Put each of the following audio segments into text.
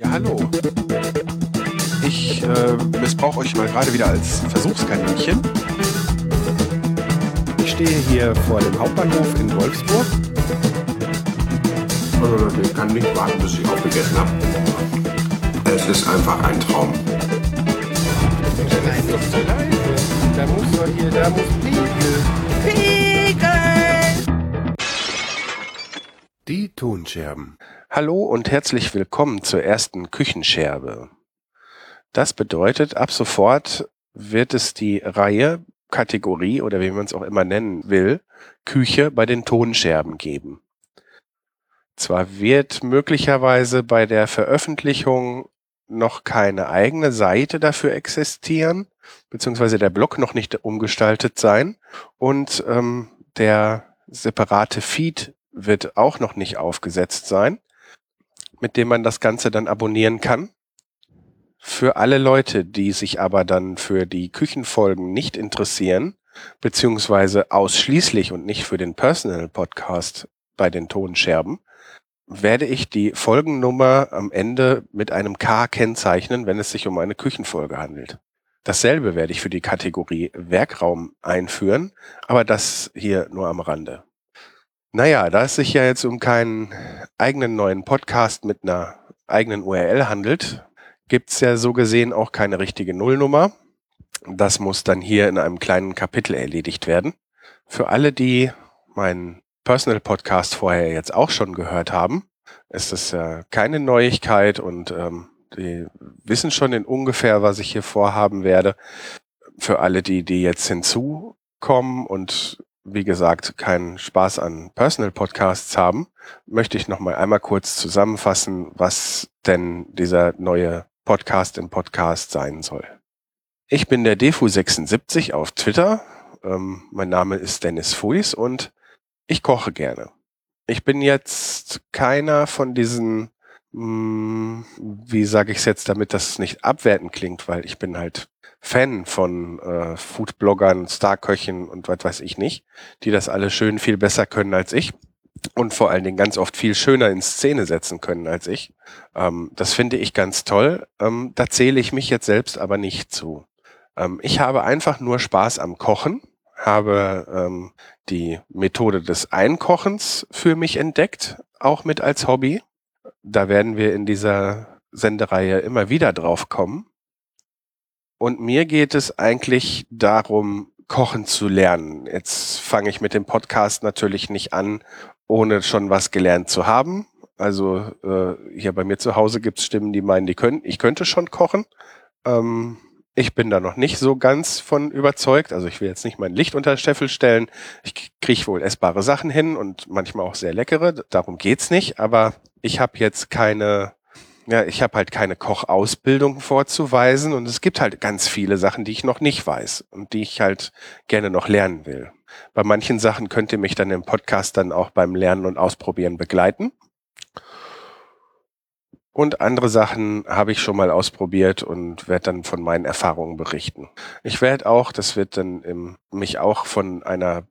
Ja, hallo. Ich äh, missbrauche euch mal gerade wieder als Versuchskaninchen. Ich stehe hier vor dem Hauptbahnhof in Wolfsburg. Also, ich kann nicht warten, bis ich aufgegessen habe. Es ist einfach ein Traum. Nein, leise. Da muss doch hier, da muss Pegel. Pegel! Die Tonscherben. Hallo und herzlich willkommen zur ersten Küchenscherbe. Das bedeutet, ab sofort wird es die Reihe, Kategorie oder wie man es auch immer nennen will, Küche bei den Tonscherben geben. Zwar wird möglicherweise bei der Veröffentlichung noch keine eigene Seite dafür existieren, beziehungsweise der Blog noch nicht umgestaltet sein und ähm, der separate Feed wird auch noch nicht aufgesetzt sein, mit dem man das Ganze dann abonnieren kann. Für alle Leute, die sich aber dann für die Küchenfolgen nicht interessieren, beziehungsweise ausschließlich und nicht für den Personal Podcast bei den Tonscherben, werde ich die Folgennummer am Ende mit einem K kennzeichnen, wenn es sich um eine Küchenfolge handelt. Dasselbe werde ich für die Kategorie Werkraum einführen, aber das hier nur am Rande. Naja, da es sich ja jetzt um keinen eigenen neuen Podcast mit einer eigenen URL handelt, gibt's ja so gesehen auch keine richtige Nullnummer. Das muss dann hier in einem kleinen Kapitel erledigt werden. Für alle, die meinen Personal Podcast vorher jetzt auch schon gehört haben, ist das ja keine Neuigkeit und ähm, die wissen schon in ungefähr, was ich hier vorhaben werde. Für alle, die, die jetzt hinzukommen und wie gesagt, keinen Spaß an Personal Podcasts haben, möchte ich noch mal einmal kurz zusammenfassen, was denn dieser neue Podcast im Podcast sein soll. Ich bin der Defu76 auf Twitter. Ähm, mein Name ist Dennis Fuis und ich koche gerne. Ich bin jetzt keiner von diesen, mh, wie sage ich es jetzt, damit das nicht abwertend klingt, weil ich bin halt Fan von äh, Foodbloggern, Starköchen und was weiß ich nicht, die das alle schön viel besser können als ich und vor allen Dingen ganz oft viel schöner in Szene setzen können als ich. Ähm, das finde ich ganz toll. Ähm, da zähle ich mich jetzt selbst aber nicht zu. Ähm, ich habe einfach nur Spaß am Kochen habe ähm, die Methode des Einkochens für mich entdeckt, auch mit als Hobby. Da werden wir in dieser Sendereihe immer wieder drauf kommen. Und mir geht es eigentlich darum, kochen zu lernen. Jetzt fange ich mit dem Podcast natürlich nicht an, ohne schon was gelernt zu haben. Also äh, hier bei mir zu Hause gibt es Stimmen, die meinen, die können, ich könnte schon kochen. Ähm, ich bin da noch nicht so ganz von überzeugt. Also ich will jetzt nicht mein Licht unter Steffel stellen. Ich kriege wohl essbare Sachen hin und manchmal auch sehr leckere. Darum geht's nicht. Aber ich habe jetzt keine, ja, ich habe halt keine Kochausbildung vorzuweisen und es gibt halt ganz viele Sachen, die ich noch nicht weiß und die ich halt gerne noch lernen will. Bei manchen Sachen könnt ihr mich dann im Podcast dann auch beim Lernen und Ausprobieren begleiten. Und andere Sachen habe ich schon mal ausprobiert und werde dann von meinen Erfahrungen berichten. Ich werde auch, das wird dann im, mich auch von einer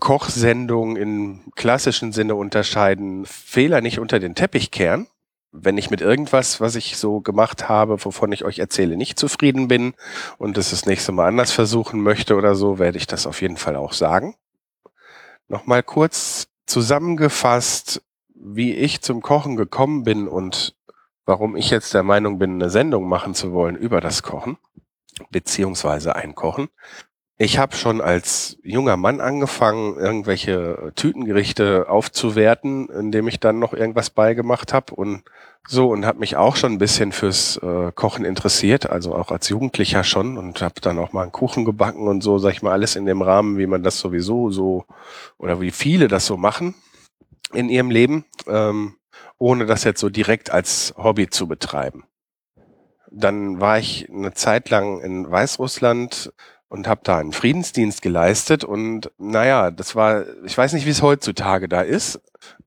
Kochsendung im klassischen Sinne unterscheiden, Fehler nicht unter den Teppich kehren. Wenn ich mit irgendwas, was ich so gemacht habe, wovon ich euch erzähle, nicht zufrieden bin und es das nächste Mal anders versuchen möchte oder so, werde ich das auf jeden Fall auch sagen. Nochmal kurz zusammengefasst, wie ich zum Kochen gekommen bin und warum ich jetzt der Meinung bin, eine Sendung machen zu wollen über das Kochen, beziehungsweise Einkochen. Ich habe schon als junger Mann angefangen, irgendwelche Tütengerichte aufzuwerten, indem ich dann noch irgendwas beigemacht habe und so und habe mich auch schon ein bisschen fürs äh, Kochen interessiert, also auch als Jugendlicher schon und habe dann auch mal einen Kuchen gebacken und so, sag ich mal, alles in dem Rahmen, wie man das sowieso so oder wie viele das so machen in ihrem Leben. Ähm, ohne das jetzt so direkt als Hobby zu betreiben. Dann war ich eine Zeit lang in Weißrussland und habe da einen Friedensdienst geleistet und naja, das war, ich weiß nicht, wie es heutzutage da ist,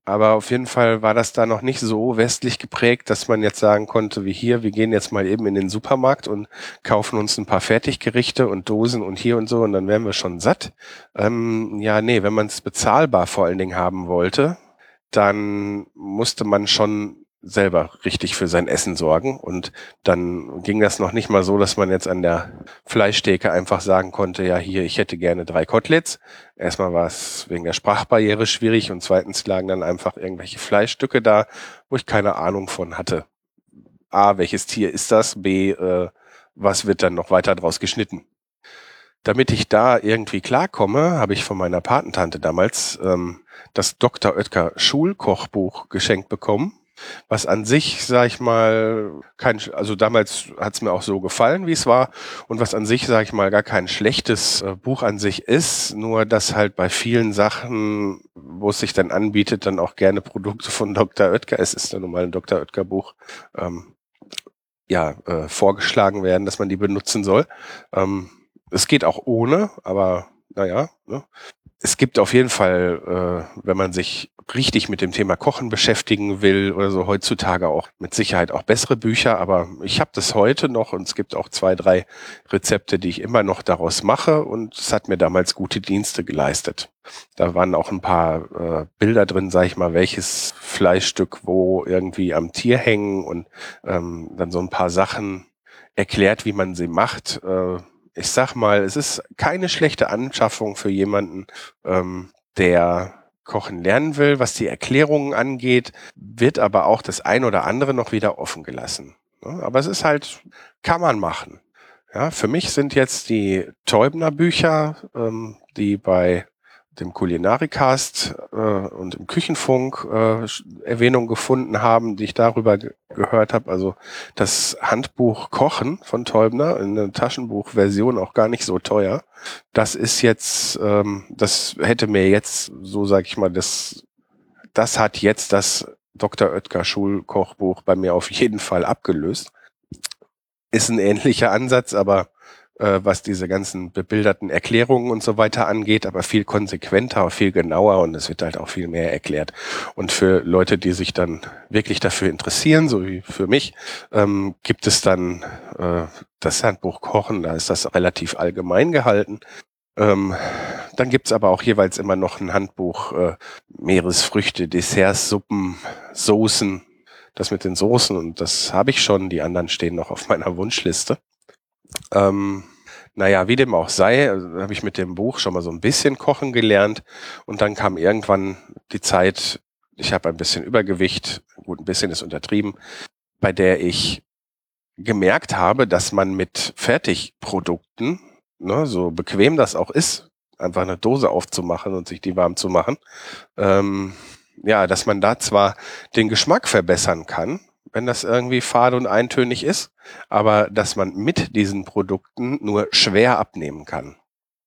aber auf jeden Fall war das da noch nicht so westlich geprägt, dass man jetzt sagen konnte, wie hier, wir gehen jetzt mal eben in den Supermarkt und kaufen uns ein paar Fertiggerichte und Dosen und hier und so und dann wären wir schon satt. Ähm, ja, nee, wenn man es bezahlbar vor allen Dingen haben wollte, dann musste man schon selber richtig für sein Essen sorgen. Und dann ging das noch nicht mal so, dass man jetzt an der Fleischtheke einfach sagen konnte, ja hier, ich hätte gerne drei Koteletts. Erstmal war es wegen der Sprachbarriere schwierig und zweitens lagen dann einfach irgendwelche Fleischstücke da, wo ich keine Ahnung von hatte. A, welches Tier ist das? B, äh, was wird dann noch weiter draus geschnitten? Damit ich da irgendwie klarkomme, habe ich von meiner Patentante damals ähm, das Dr. Oetker Schulkochbuch geschenkt bekommen was an sich, sag ich mal, kein, also damals hat es mir auch so gefallen, wie es war, und was an sich, sag ich mal, gar kein schlechtes äh, Buch an sich ist, nur dass halt bei vielen Sachen, wo es sich dann anbietet, dann auch gerne Produkte von Dr. Oetker, es ist ja nun mal ein Dr. Oetker Buch, ähm, ja, äh, vorgeschlagen werden, dass man die benutzen soll. Ähm, es geht auch ohne, aber naja, ne? Es gibt auf jeden Fall, äh, wenn man sich richtig mit dem Thema Kochen beschäftigen will oder so, heutzutage auch mit Sicherheit auch bessere Bücher. Aber ich habe das heute noch und es gibt auch zwei, drei Rezepte, die ich immer noch daraus mache und es hat mir damals gute Dienste geleistet. Da waren auch ein paar äh, Bilder drin, sag ich mal, welches Fleischstück wo irgendwie am Tier hängen und ähm, dann so ein paar Sachen erklärt, wie man sie macht. Äh, ich sag mal, es ist keine schlechte Anschaffung für jemanden, ähm, der Kochen lernen will, was die Erklärungen angeht, wird aber auch das ein oder andere noch wieder offen gelassen. Aber es ist halt, kann man machen. Ja, für mich sind jetzt die Teubner Bücher, ähm, die bei dem Kulinarikast äh, und im Küchenfunk äh, Erwähnung gefunden haben, die ich darüber ge gehört habe. Also das Handbuch Kochen von Teubner in der Taschenbuchversion auch gar nicht so teuer. Das ist jetzt, ähm, das hätte mir jetzt, so sage ich mal, das, das hat jetzt das Dr. Oetker Schulkochbuch bei mir auf jeden Fall abgelöst. Ist ein ähnlicher Ansatz, aber äh, was diese ganzen bebilderten Erklärungen und so weiter angeht, aber viel konsequenter, viel genauer und es wird halt auch viel mehr erklärt. Und für Leute, die sich dann wirklich dafür interessieren, so wie für mich, ähm, gibt es dann äh, das Handbuch Kochen, da ist das relativ allgemein gehalten. Ähm, dann gibt's aber auch jeweils immer noch ein Handbuch äh, Meeresfrüchte, Desserts, Suppen, Soßen, das mit den Soßen und das habe ich schon, die anderen stehen noch auf meiner Wunschliste. Ähm, naja, wie dem auch sei, also, habe ich mit dem Buch schon mal so ein bisschen kochen gelernt. Und dann kam irgendwann die Zeit, ich habe ein bisschen Übergewicht, gut, ein bisschen ist untertrieben, bei der ich gemerkt habe, dass man mit Fertigprodukten, ne, so bequem das auch ist, einfach eine Dose aufzumachen und sich die warm zu machen, ähm, ja, dass man da zwar den Geschmack verbessern kann, wenn das irgendwie fade und eintönig ist, aber dass man mit diesen Produkten nur schwer abnehmen kann.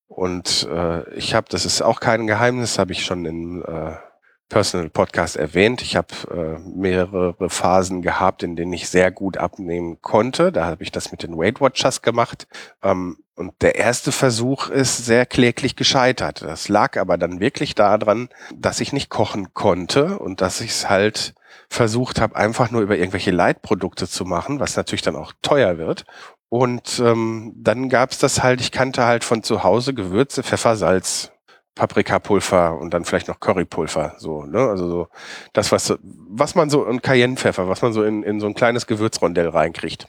Und äh, ich habe, das ist auch kein Geheimnis, habe ich schon in äh, Personal Podcast erwähnt. Ich habe äh, mehrere Phasen gehabt, in denen ich sehr gut abnehmen konnte. Da habe ich das mit den Weight Watchers gemacht. Ähm, und der erste Versuch ist sehr kläglich gescheitert. Das lag aber dann wirklich daran, dass ich nicht kochen konnte und dass ich es halt versucht habe, einfach nur über irgendwelche Leitprodukte zu machen, was natürlich dann auch teuer wird. Und ähm, dann gab's das halt, ich kannte halt von zu Hause Gewürze, Pfeffer, Salz, Paprikapulver und dann vielleicht noch Currypulver, so, ne? Also so das, was, was man so, und Cayennepfeffer, was man so in, in so ein kleines Gewürzrondell reinkriegt.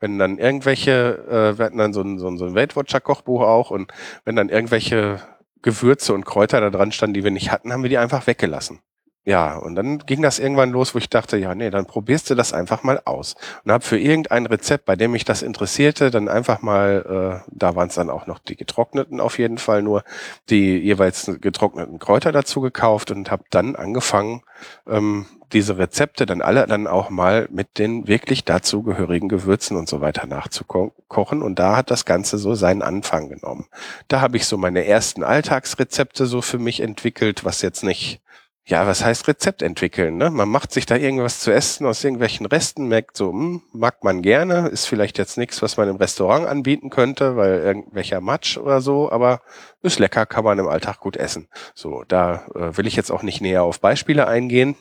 Wenn dann irgendwelche, äh, wir hatten dann so ein, so ein, so ein Weight Watcher Kochbuch auch und wenn dann irgendwelche Gewürze und Kräuter da dran standen, die wir nicht hatten, haben wir die einfach weggelassen. Ja, und dann ging das irgendwann los, wo ich dachte, ja, nee, dann probierst du das einfach mal aus. Und habe für irgendein Rezept, bei dem mich das interessierte, dann einfach mal, äh, da waren es dann auch noch die getrockneten auf jeden Fall nur, die jeweils getrockneten Kräuter dazu gekauft und habe dann angefangen, ähm, diese Rezepte dann alle dann auch mal mit den wirklich dazugehörigen Gewürzen und so weiter nachzukochen. Und da hat das Ganze so seinen Anfang genommen. Da habe ich so meine ersten Alltagsrezepte so für mich entwickelt, was jetzt nicht ja, was heißt Rezept entwickeln? Ne? Man macht sich da irgendwas zu essen aus irgendwelchen Resten, merkt so, hm, mag man gerne, ist vielleicht jetzt nichts, was man im Restaurant anbieten könnte, weil irgendwelcher Matsch oder so, aber ist lecker, kann man im Alltag gut essen. So, da äh, will ich jetzt auch nicht näher auf Beispiele eingehen,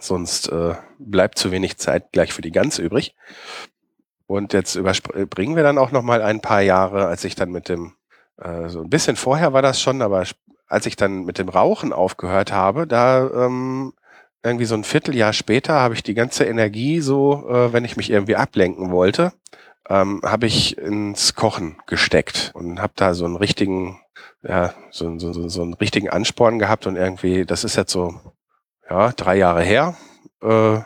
sonst äh, bleibt zu wenig Zeit gleich für die Gans übrig. Und jetzt überspringen wir dann auch noch mal ein paar Jahre, als ich dann mit dem äh, so ein bisschen vorher war das schon, aber als ich dann mit dem Rauchen aufgehört habe, da ähm, irgendwie so ein Vierteljahr später habe ich die ganze Energie so, äh, wenn ich mich irgendwie ablenken wollte, ähm, habe ich ins Kochen gesteckt und habe da so einen richtigen, ja, so, so, so, so einen richtigen Ansporn gehabt und irgendwie, das ist jetzt so, ja, drei Jahre her. Äh,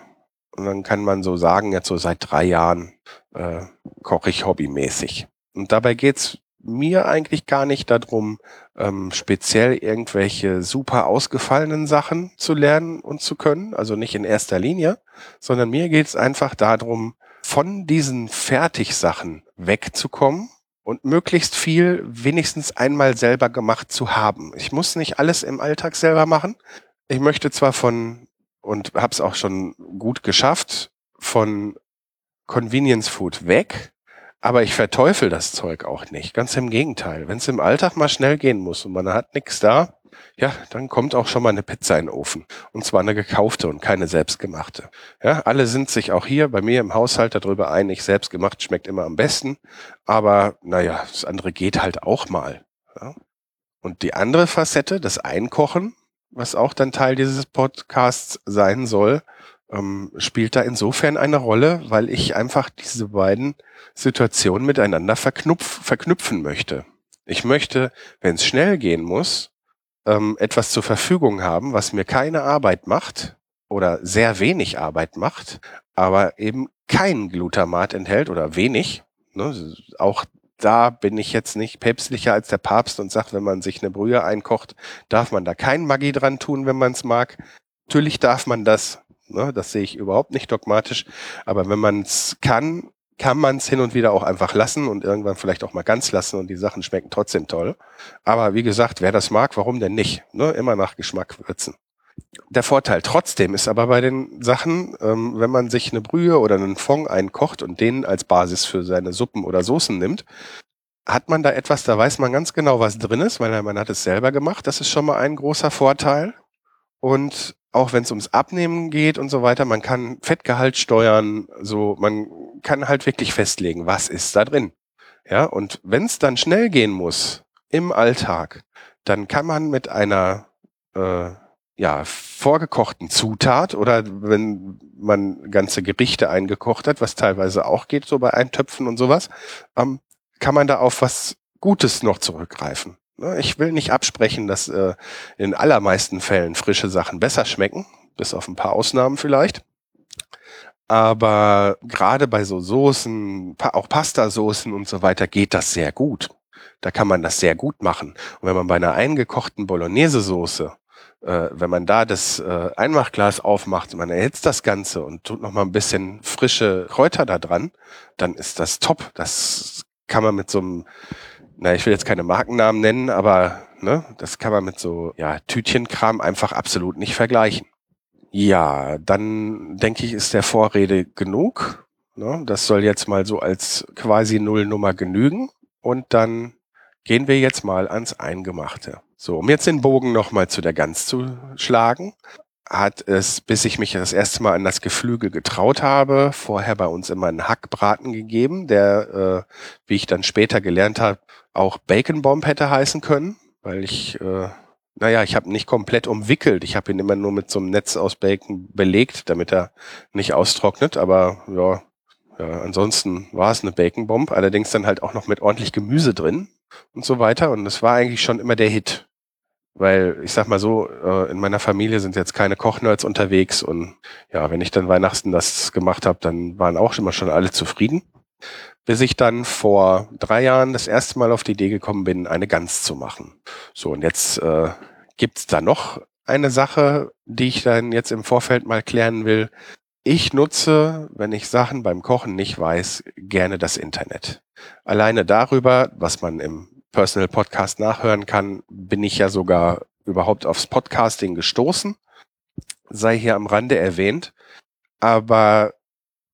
und dann kann man so sagen, jetzt so seit drei Jahren äh, koche ich hobbymäßig. Und dabei geht's mir eigentlich gar nicht darum, ähm, speziell irgendwelche super ausgefallenen Sachen zu lernen und zu können, also nicht in erster Linie, sondern mir geht's einfach darum, von diesen Fertigsachen wegzukommen und möglichst viel wenigstens einmal selber gemacht zu haben. Ich muss nicht alles im Alltag selber machen. Ich möchte zwar von, und habe es auch schon gut geschafft, von Convenience Food weg, aber ich verteufel das Zeug auch nicht. Ganz im Gegenteil. Wenn es im Alltag mal schnell gehen muss und man hat nichts da, ja, dann kommt auch schon mal eine Pizza in den Ofen. Und zwar eine gekaufte und keine selbstgemachte. Ja, alle sind sich auch hier bei mir im Haushalt darüber einig, selbstgemacht schmeckt immer am besten. Aber naja, das andere geht halt auch mal. Ja. Und die andere Facette, das Einkochen, was auch dann Teil dieses Podcasts sein soll, ähm, spielt da insofern eine Rolle, weil ich einfach diese beiden Situationen miteinander verknüpf verknüpfen möchte. Ich möchte, wenn es schnell gehen muss, ähm, etwas zur Verfügung haben, was mir keine Arbeit macht oder sehr wenig Arbeit macht, aber eben kein Glutamat enthält oder wenig. Ne? Auch da bin ich jetzt nicht päpstlicher als der Papst und sage, wenn man sich eine Brühe einkocht, darf man da kein Maggi dran tun, wenn man es mag. Natürlich darf man das, Ne? Das sehe ich überhaupt nicht dogmatisch. Aber wenn man es kann, kann man es hin und wieder auch einfach lassen und irgendwann vielleicht auch mal ganz lassen und die Sachen schmecken trotzdem toll. Aber wie gesagt, wer das mag, warum denn nicht? Ne? Immer nach Geschmack würzen. Der Vorteil trotzdem ist aber bei den Sachen, ähm, wenn man sich eine Brühe oder einen Fond einkocht und den als Basis für seine Suppen oder Soßen nimmt, hat man da etwas, da weiß man ganz genau, was drin ist, weil man hat es selber gemacht. Das ist schon mal ein großer Vorteil. Und auch wenn es ums Abnehmen geht und so weiter, man kann Fettgehalt steuern, so man kann halt wirklich festlegen, was ist da drin. Ja, und wenn es dann schnell gehen muss im Alltag, dann kann man mit einer äh, ja, vorgekochten Zutat oder wenn man ganze Gerichte eingekocht hat, was teilweise auch geht, so bei Eintöpfen und sowas, ähm, kann man da auf was Gutes noch zurückgreifen. Ich will nicht absprechen, dass äh, in allermeisten Fällen frische Sachen besser schmecken, bis auf ein paar Ausnahmen vielleicht. Aber gerade bei so Soßen, auch Pastasoßen und so weiter geht das sehr gut. Da kann man das sehr gut machen. Und wenn man bei einer eingekochten Bolognese-Soße, äh, wenn man da das äh, Einmachglas aufmacht, man erhitzt das Ganze und tut noch mal ein bisschen frische Kräuter da dran, dann ist das top. Das kann man mit so einem na, ich will jetzt keine Markennamen nennen, aber ne, das kann man mit so ja, Tütchenkram einfach absolut nicht vergleichen. Ja, dann denke ich, ist der Vorrede genug. Ne? Das soll jetzt mal so als quasi Nullnummer genügen. Und dann gehen wir jetzt mal ans Eingemachte. So, um jetzt den Bogen nochmal zu der Gans zu schlagen hat es, bis ich mich das erste Mal an das Geflügel getraut habe, vorher bei uns immer einen Hackbraten gegeben, der, äh, wie ich dann später gelernt habe, auch Bacon Bomb hätte heißen können, weil ich, äh, naja, ich habe nicht komplett umwickelt. Ich habe ihn immer nur mit so einem Netz aus Bacon belegt, damit er nicht austrocknet. Aber ja, ja ansonsten war es eine Bacon Bomb, allerdings dann halt auch noch mit ordentlich Gemüse drin und so weiter. Und das war eigentlich schon immer der Hit. Weil ich sag mal so, äh, in meiner Familie sind jetzt keine Kochnerds unterwegs und ja, wenn ich dann Weihnachten das gemacht habe, dann waren auch immer schon alle zufrieden. Bis ich dann vor drei Jahren das erste Mal auf die Idee gekommen bin, eine Gans zu machen. So, und jetzt äh, gibt's da noch eine Sache, die ich dann jetzt im Vorfeld mal klären will. Ich nutze, wenn ich Sachen beim Kochen nicht weiß, gerne das Internet. Alleine darüber, was man im Personal Podcast nachhören kann, bin ich ja sogar überhaupt aufs Podcasting gestoßen. Sei hier am Rande erwähnt. Aber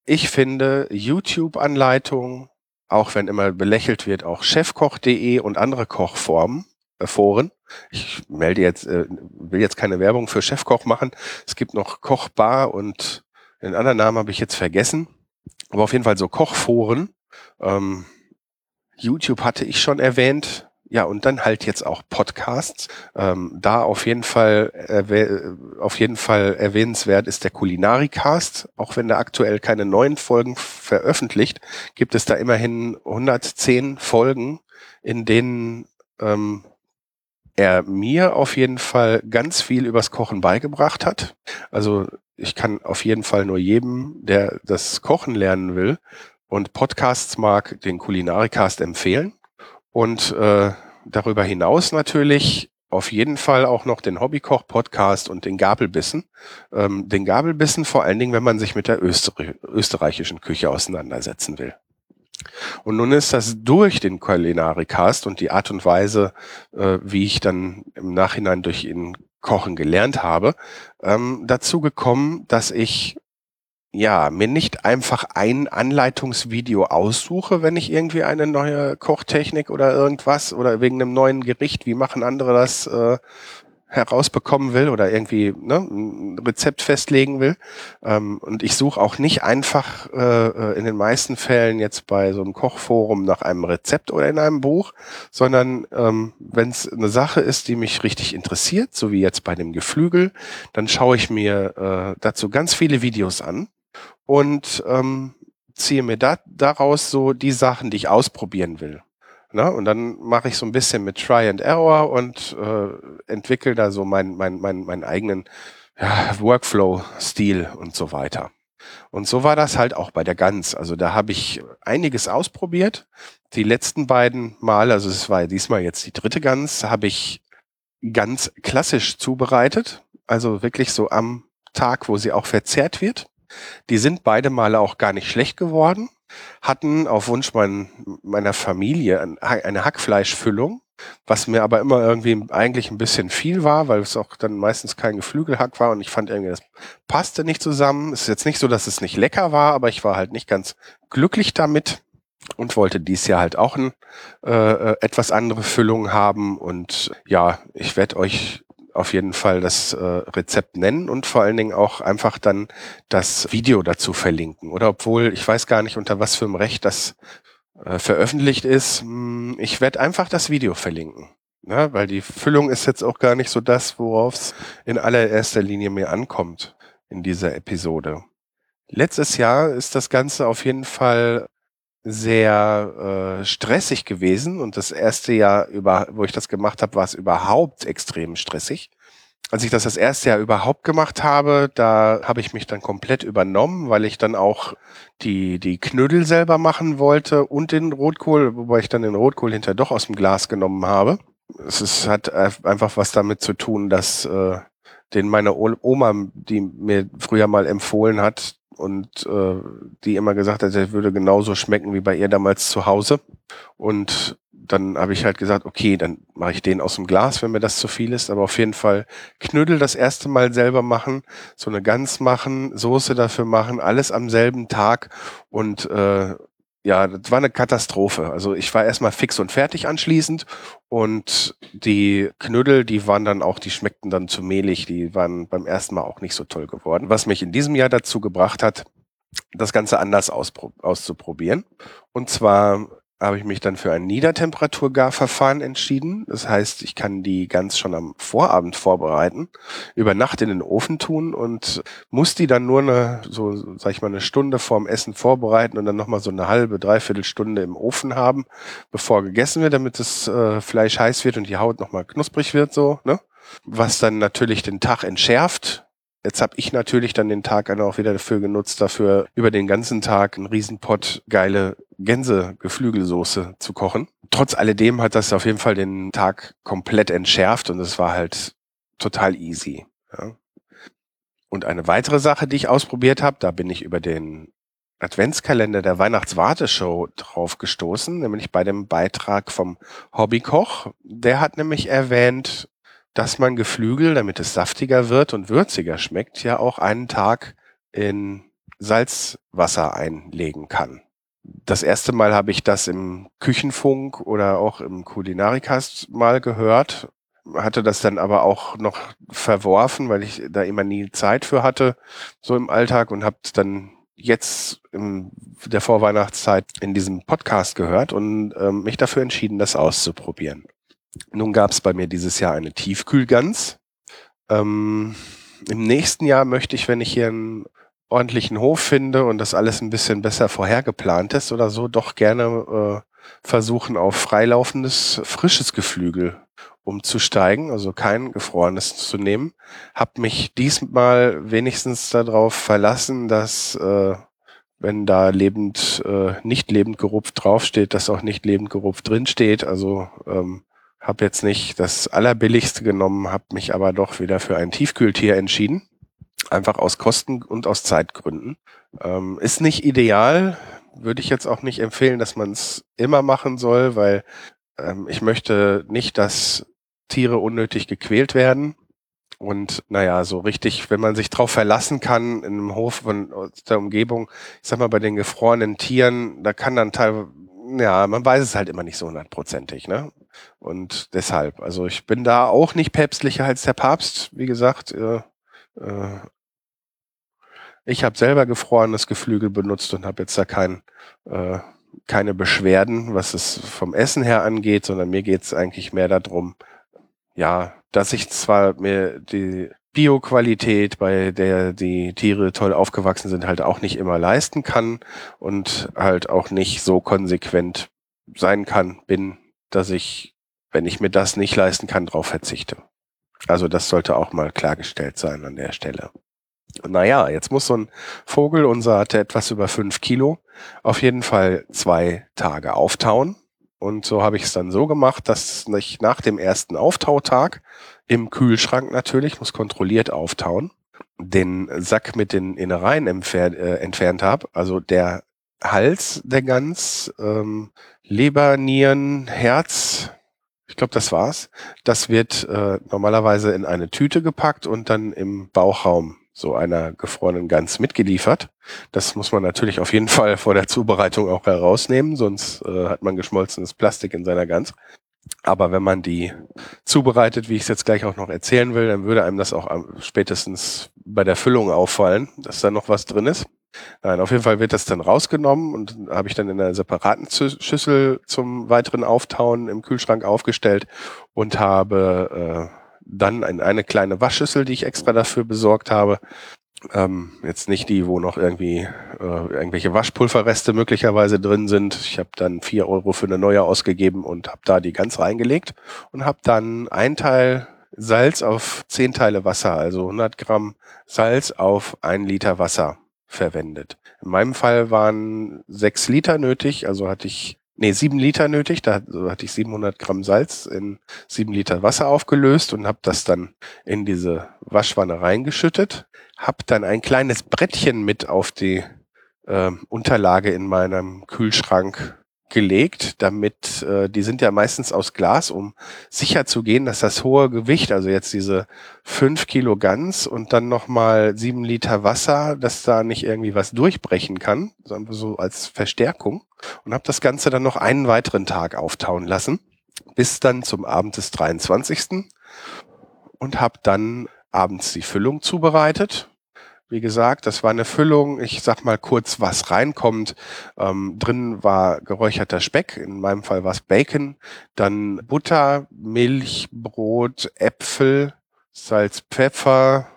ich finde YouTube-Anleitungen, auch wenn immer belächelt wird, auch chefkoch.de und andere Kochformen, äh, Foren. Ich melde jetzt, äh, will jetzt keine Werbung für Chefkoch machen. Es gibt noch Kochbar und den anderen Namen habe ich jetzt vergessen. Aber auf jeden Fall so Kochforen. Ähm, YouTube hatte ich schon erwähnt. ja, und dann halt jetzt auch Podcasts. Ähm, da auf jeden Fall auf jeden Fall erwähnenswert ist der Kulinarikast. Auch wenn da aktuell keine neuen Folgen veröffentlicht, gibt es da immerhin 110 Folgen, in denen ähm, er mir auf jeden Fall ganz viel übers Kochen beigebracht hat. Also ich kann auf jeden Fall nur jedem, der das Kochen lernen will und Podcasts mag, den Kulinarikast empfehlen. Und äh, darüber hinaus natürlich auf jeden Fall auch noch den Hobbykoch-Podcast und den Gabelbissen. Ähm, den Gabelbissen vor allen Dingen, wenn man sich mit der Öster österreichischen Küche auseinandersetzen will. Und nun ist das durch den Kulinarikast und die Art und Weise, äh, wie ich dann im Nachhinein durch ihn Kochen gelernt habe, ähm, dazu gekommen, dass ich ja, mir nicht einfach ein Anleitungsvideo aussuche, wenn ich irgendwie eine neue Kochtechnik oder irgendwas oder wegen einem neuen Gericht, wie machen andere das, äh, herausbekommen will oder irgendwie ne, ein Rezept festlegen will. Ähm, und ich suche auch nicht einfach äh, äh, in den meisten Fällen jetzt bei so einem Kochforum nach einem Rezept oder in einem Buch, sondern ähm, wenn es eine Sache ist, die mich richtig interessiert, so wie jetzt bei dem Geflügel, dann schaue ich mir äh, dazu ganz viele Videos an und ähm, ziehe mir da, daraus so die Sachen, die ich ausprobieren will. Ne? Und dann mache ich so ein bisschen mit Try and Error und äh, entwickle da so meinen mein, mein, mein eigenen ja, Workflow-Stil und so weiter. Und so war das halt auch bei der Gans. Also da habe ich einiges ausprobiert. Die letzten beiden Mal, also es war diesmal jetzt die dritte Gans, habe ich ganz klassisch zubereitet. Also wirklich so am Tag, wo sie auch verzehrt wird. Die sind beide Male auch gar nicht schlecht geworden, hatten auf Wunsch mein, meiner Familie eine Hackfleischfüllung, was mir aber immer irgendwie eigentlich ein bisschen viel war, weil es auch dann meistens kein Geflügelhack war und ich fand irgendwie, das passte nicht zusammen. Es ist jetzt nicht so, dass es nicht lecker war, aber ich war halt nicht ganz glücklich damit und wollte dies Jahr halt auch ein, äh, äh etwas andere Füllung haben und ja, ich werde euch auf jeden Fall das äh, Rezept nennen und vor allen Dingen auch einfach dann das Video dazu verlinken. Oder obwohl, ich weiß gar nicht, unter was für einem Recht das äh, veröffentlicht ist. Hm, ich werde einfach das Video verlinken. Ne? Weil die Füllung ist jetzt auch gar nicht so das, worauf es in allererster Linie mir ankommt in dieser Episode. Letztes Jahr ist das Ganze auf jeden Fall sehr äh, stressig gewesen und das erste Jahr, über, wo ich das gemacht habe, war es überhaupt extrem stressig. Als ich das das erste Jahr überhaupt gemacht habe, da habe ich mich dann komplett übernommen, weil ich dann auch die, die Knödel selber machen wollte und den Rotkohl, wobei ich dann den Rotkohl hinterher doch aus dem Glas genommen habe. Es ist, hat einfach was damit zu tun, dass äh, den meine Oma, die mir früher mal empfohlen hat, und äh, die immer gesagt hat, er würde genauso schmecken wie bei ihr damals zu Hause. Und dann habe ich halt gesagt, okay, dann mache ich den aus dem Glas, wenn mir das zu viel ist. Aber auf jeden Fall Knödel das erste Mal selber machen, so eine Gans machen, Soße dafür machen, alles am selben Tag und äh, ja, das war eine Katastrophe. Also ich war erstmal fix und fertig anschließend und die Knödel, die waren dann auch, die schmeckten dann zu mehlig, die waren beim ersten Mal auch nicht so toll geworden. Was mich in diesem Jahr dazu gebracht hat, das Ganze anders auszuprobieren. Und zwar habe ich mich dann für ein Niedertemperaturgarverfahren entschieden. Das heißt, ich kann die ganz schon am Vorabend vorbereiten, über Nacht in den Ofen tun und muss die dann nur eine, so sag ich mal, eine Stunde vorm Essen vorbereiten und dann nochmal so eine halbe, dreiviertel Stunde im Ofen haben, bevor gegessen wird, damit das äh, Fleisch heiß wird und die Haut nochmal knusprig wird, so, ne? Was dann natürlich den Tag entschärft, Jetzt habe ich natürlich dann den Tag auch wieder dafür genutzt, dafür über den ganzen Tag einen Riesenpott geile Gänsegeflügelsoße zu kochen. Trotz alledem hat das auf jeden Fall den Tag komplett entschärft und es war halt total easy. Ja. Und eine weitere Sache, die ich ausprobiert habe, da bin ich über den Adventskalender der Weihnachtswarteshow drauf gestoßen, nämlich bei dem Beitrag vom Hobbykoch. Der hat nämlich erwähnt, dass man Geflügel, damit es saftiger wird und würziger schmeckt, ja auch einen Tag in Salzwasser einlegen kann. Das erste Mal habe ich das im Küchenfunk oder auch im Kulinarikast mal gehört, hatte das dann aber auch noch verworfen, weil ich da immer nie Zeit für hatte, so im Alltag und habe dann jetzt in der Vorweihnachtszeit in diesem Podcast gehört und ähm, mich dafür entschieden, das auszuprobieren. Nun gab es bei mir dieses Jahr eine Tiefkühlgans. Ähm, Im nächsten Jahr möchte ich, wenn ich hier einen ordentlichen Hof finde und das alles ein bisschen besser vorhergeplant ist oder so, doch gerne äh, versuchen, auf freilaufendes, frisches Geflügel umzusteigen, also kein gefrorenes zu nehmen. Hab mich diesmal wenigstens darauf verlassen, dass äh, wenn da lebend, äh, nicht lebend gerupft draufsteht, dass auch nicht lebend gerupft drinsteht. Also ähm, habe jetzt nicht das allerbilligste genommen, habe mich aber doch wieder für ein Tiefkühltier entschieden. Einfach aus Kosten- und aus Zeitgründen. Ähm, ist nicht ideal, würde ich jetzt auch nicht empfehlen, dass man es immer machen soll, weil ähm, ich möchte nicht, dass Tiere unnötig gequält werden. Und naja, so richtig, wenn man sich drauf verlassen kann in einem Hof von der Umgebung, ich sag mal, bei den gefrorenen Tieren, da kann dann teilweise, ja, man weiß es halt immer nicht so hundertprozentig, ne? Und deshalb, also ich bin da auch nicht päpstlicher als der Papst, wie gesagt. Äh, äh, ich habe selber gefrorenes Geflügel benutzt und habe jetzt da kein, äh, keine Beschwerden, was es vom Essen her angeht, sondern mir geht es eigentlich mehr darum, ja, dass ich zwar mir die Bioqualität, bei der die Tiere toll aufgewachsen sind, halt auch nicht immer leisten kann und halt auch nicht so konsequent sein kann, bin, dass ich, wenn ich mir das nicht leisten kann, darauf verzichte. Also das sollte auch mal klargestellt sein an der Stelle. Naja, jetzt muss so ein Vogel, unser hatte etwas über fünf Kilo, auf jeden Fall zwei Tage auftauen. Und so habe ich es dann so gemacht, dass ich nach dem ersten Auftautag im Kühlschrank natürlich, muss kontrolliert auftauen, den Sack mit den Innereien entfer äh, entfernt habe. Also der Hals der Gans, ähm, Leber, Nieren, Herz, ich glaube, das war's. Das wird äh, normalerweise in eine Tüte gepackt und dann im Bauchraum so einer gefrorenen Gans mitgeliefert. Das muss man natürlich auf jeden Fall vor der Zubereitung auch herausnehmen, sonst äh, hat man geschmolzenes Plastik in seiner Gans. Aber wenn man die zubereitet, wie ich es jetzt gleich auch noch erzählen will, dann würde einem das auch spätestens bei der Füllung auffallen, dass da noch was drin ist. Nein, auf jeden Fall wird das dann rausgenommen und habe ich dann in einer separaten Schüssel zum weiteren Auftauen im Kühlschrank aufgestellt und habe äh, dann ein, eine kleine Waschschüssel, die ich extra dafür besorgt habe. Ähm, jetzt nicht die, wo noch irgendwie äh, irgendwelche Waschpulverreste möglicherweise drin sind. Ich habe dann vier Euro für eine neue ausgegeben und habe da die ganz reingelegt und habe dann ein Teil Salz auf zehn Teile Wasser, also 100 Gramm Salz auf ein Liter Wasser verwendet. In meinem Fall waren sechs Liter nötig, also hatte ich nee, sieben Liter nötig. Da hatte ich 700 Gramm Salz in sieben Liter Wasser aufgelöst und habe das dann in diese Waschwanne reingeschüttet. Hab dann ein kleines Brettchen mit auf die äh, Unterlage in meinem Kühlschrank gelegt, damit äh, die sind ja meistens aus Glas, um sicher zu gehen, dass das hohe Gewicht, also jetzt diese fünf Kilo Gans und dann nochmal sieben Liter Wasser, dass da nicht irgendwie was durchbrechen kann, sondern so als Verstärkung. Und habe das Ganze dann noch einen weiteren Tag auftauen lassen, bis dann zum Abend des 23. und habe dann abends die Füllung zubereitet wie gesagt, das war eine Füllung. Ich sag mal kurz, was reinkommt. Ähm, drin war geräucherter Speck. In meinem Fall war es Bacon. Dann Butter, Milch, Brot, Äpfel, Salz, Pfeffer.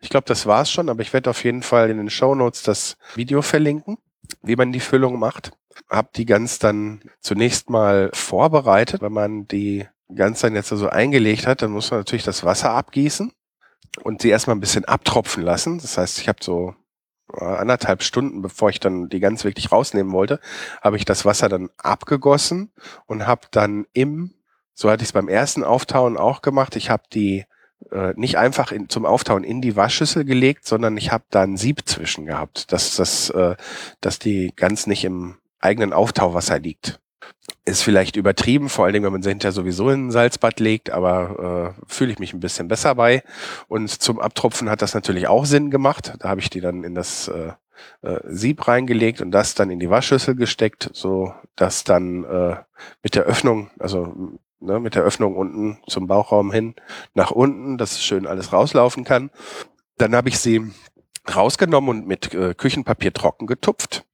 Ich glaube, das war's schon, aber ich werde auf jeden Fall in den Show Notes das Video verlinken, wie man die Füllung macht. Hab die ganz dann zunächst mal vorbereitet. Wenn man die ganz dann jetzt so also eingelegt hat, dann muss man natürlich das Wasser abgießen und sie erstmal ein bisschen abtropfen lassen. Das heißt, ich habe so äh, anderthalb Stunden, bevor ich dann die ganz wirklich rausnehmen wollte, habe ich das Wasser dann abgegossen und habe dann im, so hatte ich es beim ersten Auftauen auch gemacht, ich habe die äh, nicht einfach in, zum Auftauen in die Waschschüssel gelegt, sondern ich habe da ein Sieb zwischen gehabt, dass das, äh, dass die ganz nicht im eigenen Auftauwasser liegt ist vielleicht übertrieben, vor allen Dingen, wenn man sie hinterher sowieso in ein Salzbad legt, aber äh, fühle ich mich ein bisschen besser bei. Und zum Abtropfen hat das natürlich auch Sinn gemacht. Da habe ich die dann in das äh, äh, Sieb reingelegt und das dann in die Waschschüssel gesteckt, so dass dann äh, mit der Öffnung, also ne, mit der Öffnung unten zum Bauchraum hin nach unten, dass schön alles rauslaufen kann. Dann habe ich sie rausgenommen und mit äh, Küchenpapier trocken getupft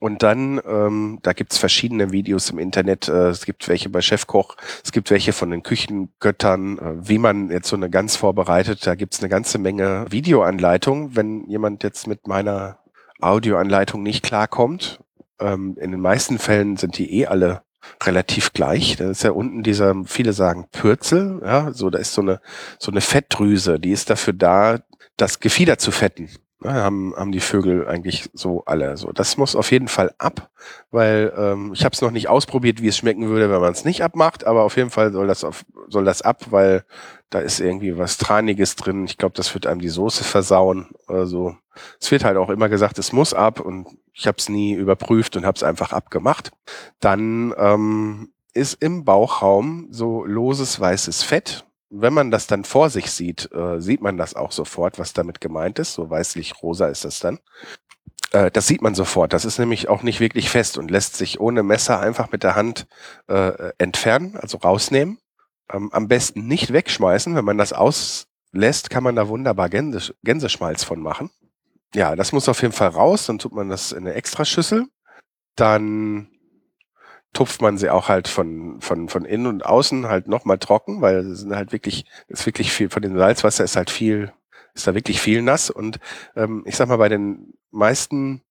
Und dann, ähm, da gibt's verschiedene Videos im Internet. Äh, es gibt welche bei Chefkoch, es gibt welche von den Küchengöttern, äh, wie man jetzt so eine Gans vorbereitet. Da gibt's eine ganze Menge Videoanleitungen. Wenn jemand jetzt mit meiner Audioanleitung nicht klarkommt, ähm, in den meisten Fällen sind die eh alle relativ gleich. Da ist ja unten dieser, viele sagen Pürzel, ja, so, da ist so eine, so eine Fettdrüse, die ist dafür da, das Gefieder zu fetten. Ja, haben, haben die Vögel eigentlich so alle. So, das muss auf jeden Fall ab, weil ähm, ich habe es noch nicht ausprobiert, wie es schmecken würde, wenn man es nicht abmacht, aber auf jeden Fall soll das auf, soll das ab, weil da ist irgendwie was Traniges drin. Ich glaube, das wird einem die Soße versauen oder so. Es wird halt auch immer gesagt, es muss ab und ich habe es nie überprüft und habe es einfach abgemacht. Dann ähm, ist im Bauchraum so loses weißes Fett. Wenn man das dann vor sich sieht, äh, sieht man das auch sofort, was damit gemeint ist. So weißlich-rosa ist das dann. Äh, das sieht man sofort. Das ist nämlich auch nicht wirklich fest und lässt sich ohne Messer einfach mit der Hand äh, entfernen, also rausnehmen. Ähm, am besten nicht wegschmeißen. Wenn man das auslässt, kann man da wunderbar Gänse, Gänseschmalz von machen ja, das muss auf jeden Fall raus. Dann tut man das in eine Extraschüssel. Dann tupft man sie auch halt von, von, von innen und außen halt nochmal trocken, weil es sind halt wirklich, ist wirklich viel, von dem Salzwasser ist halt viel, ist da wirklich viel nass. Und ähm, ich sag mal, bei den meisten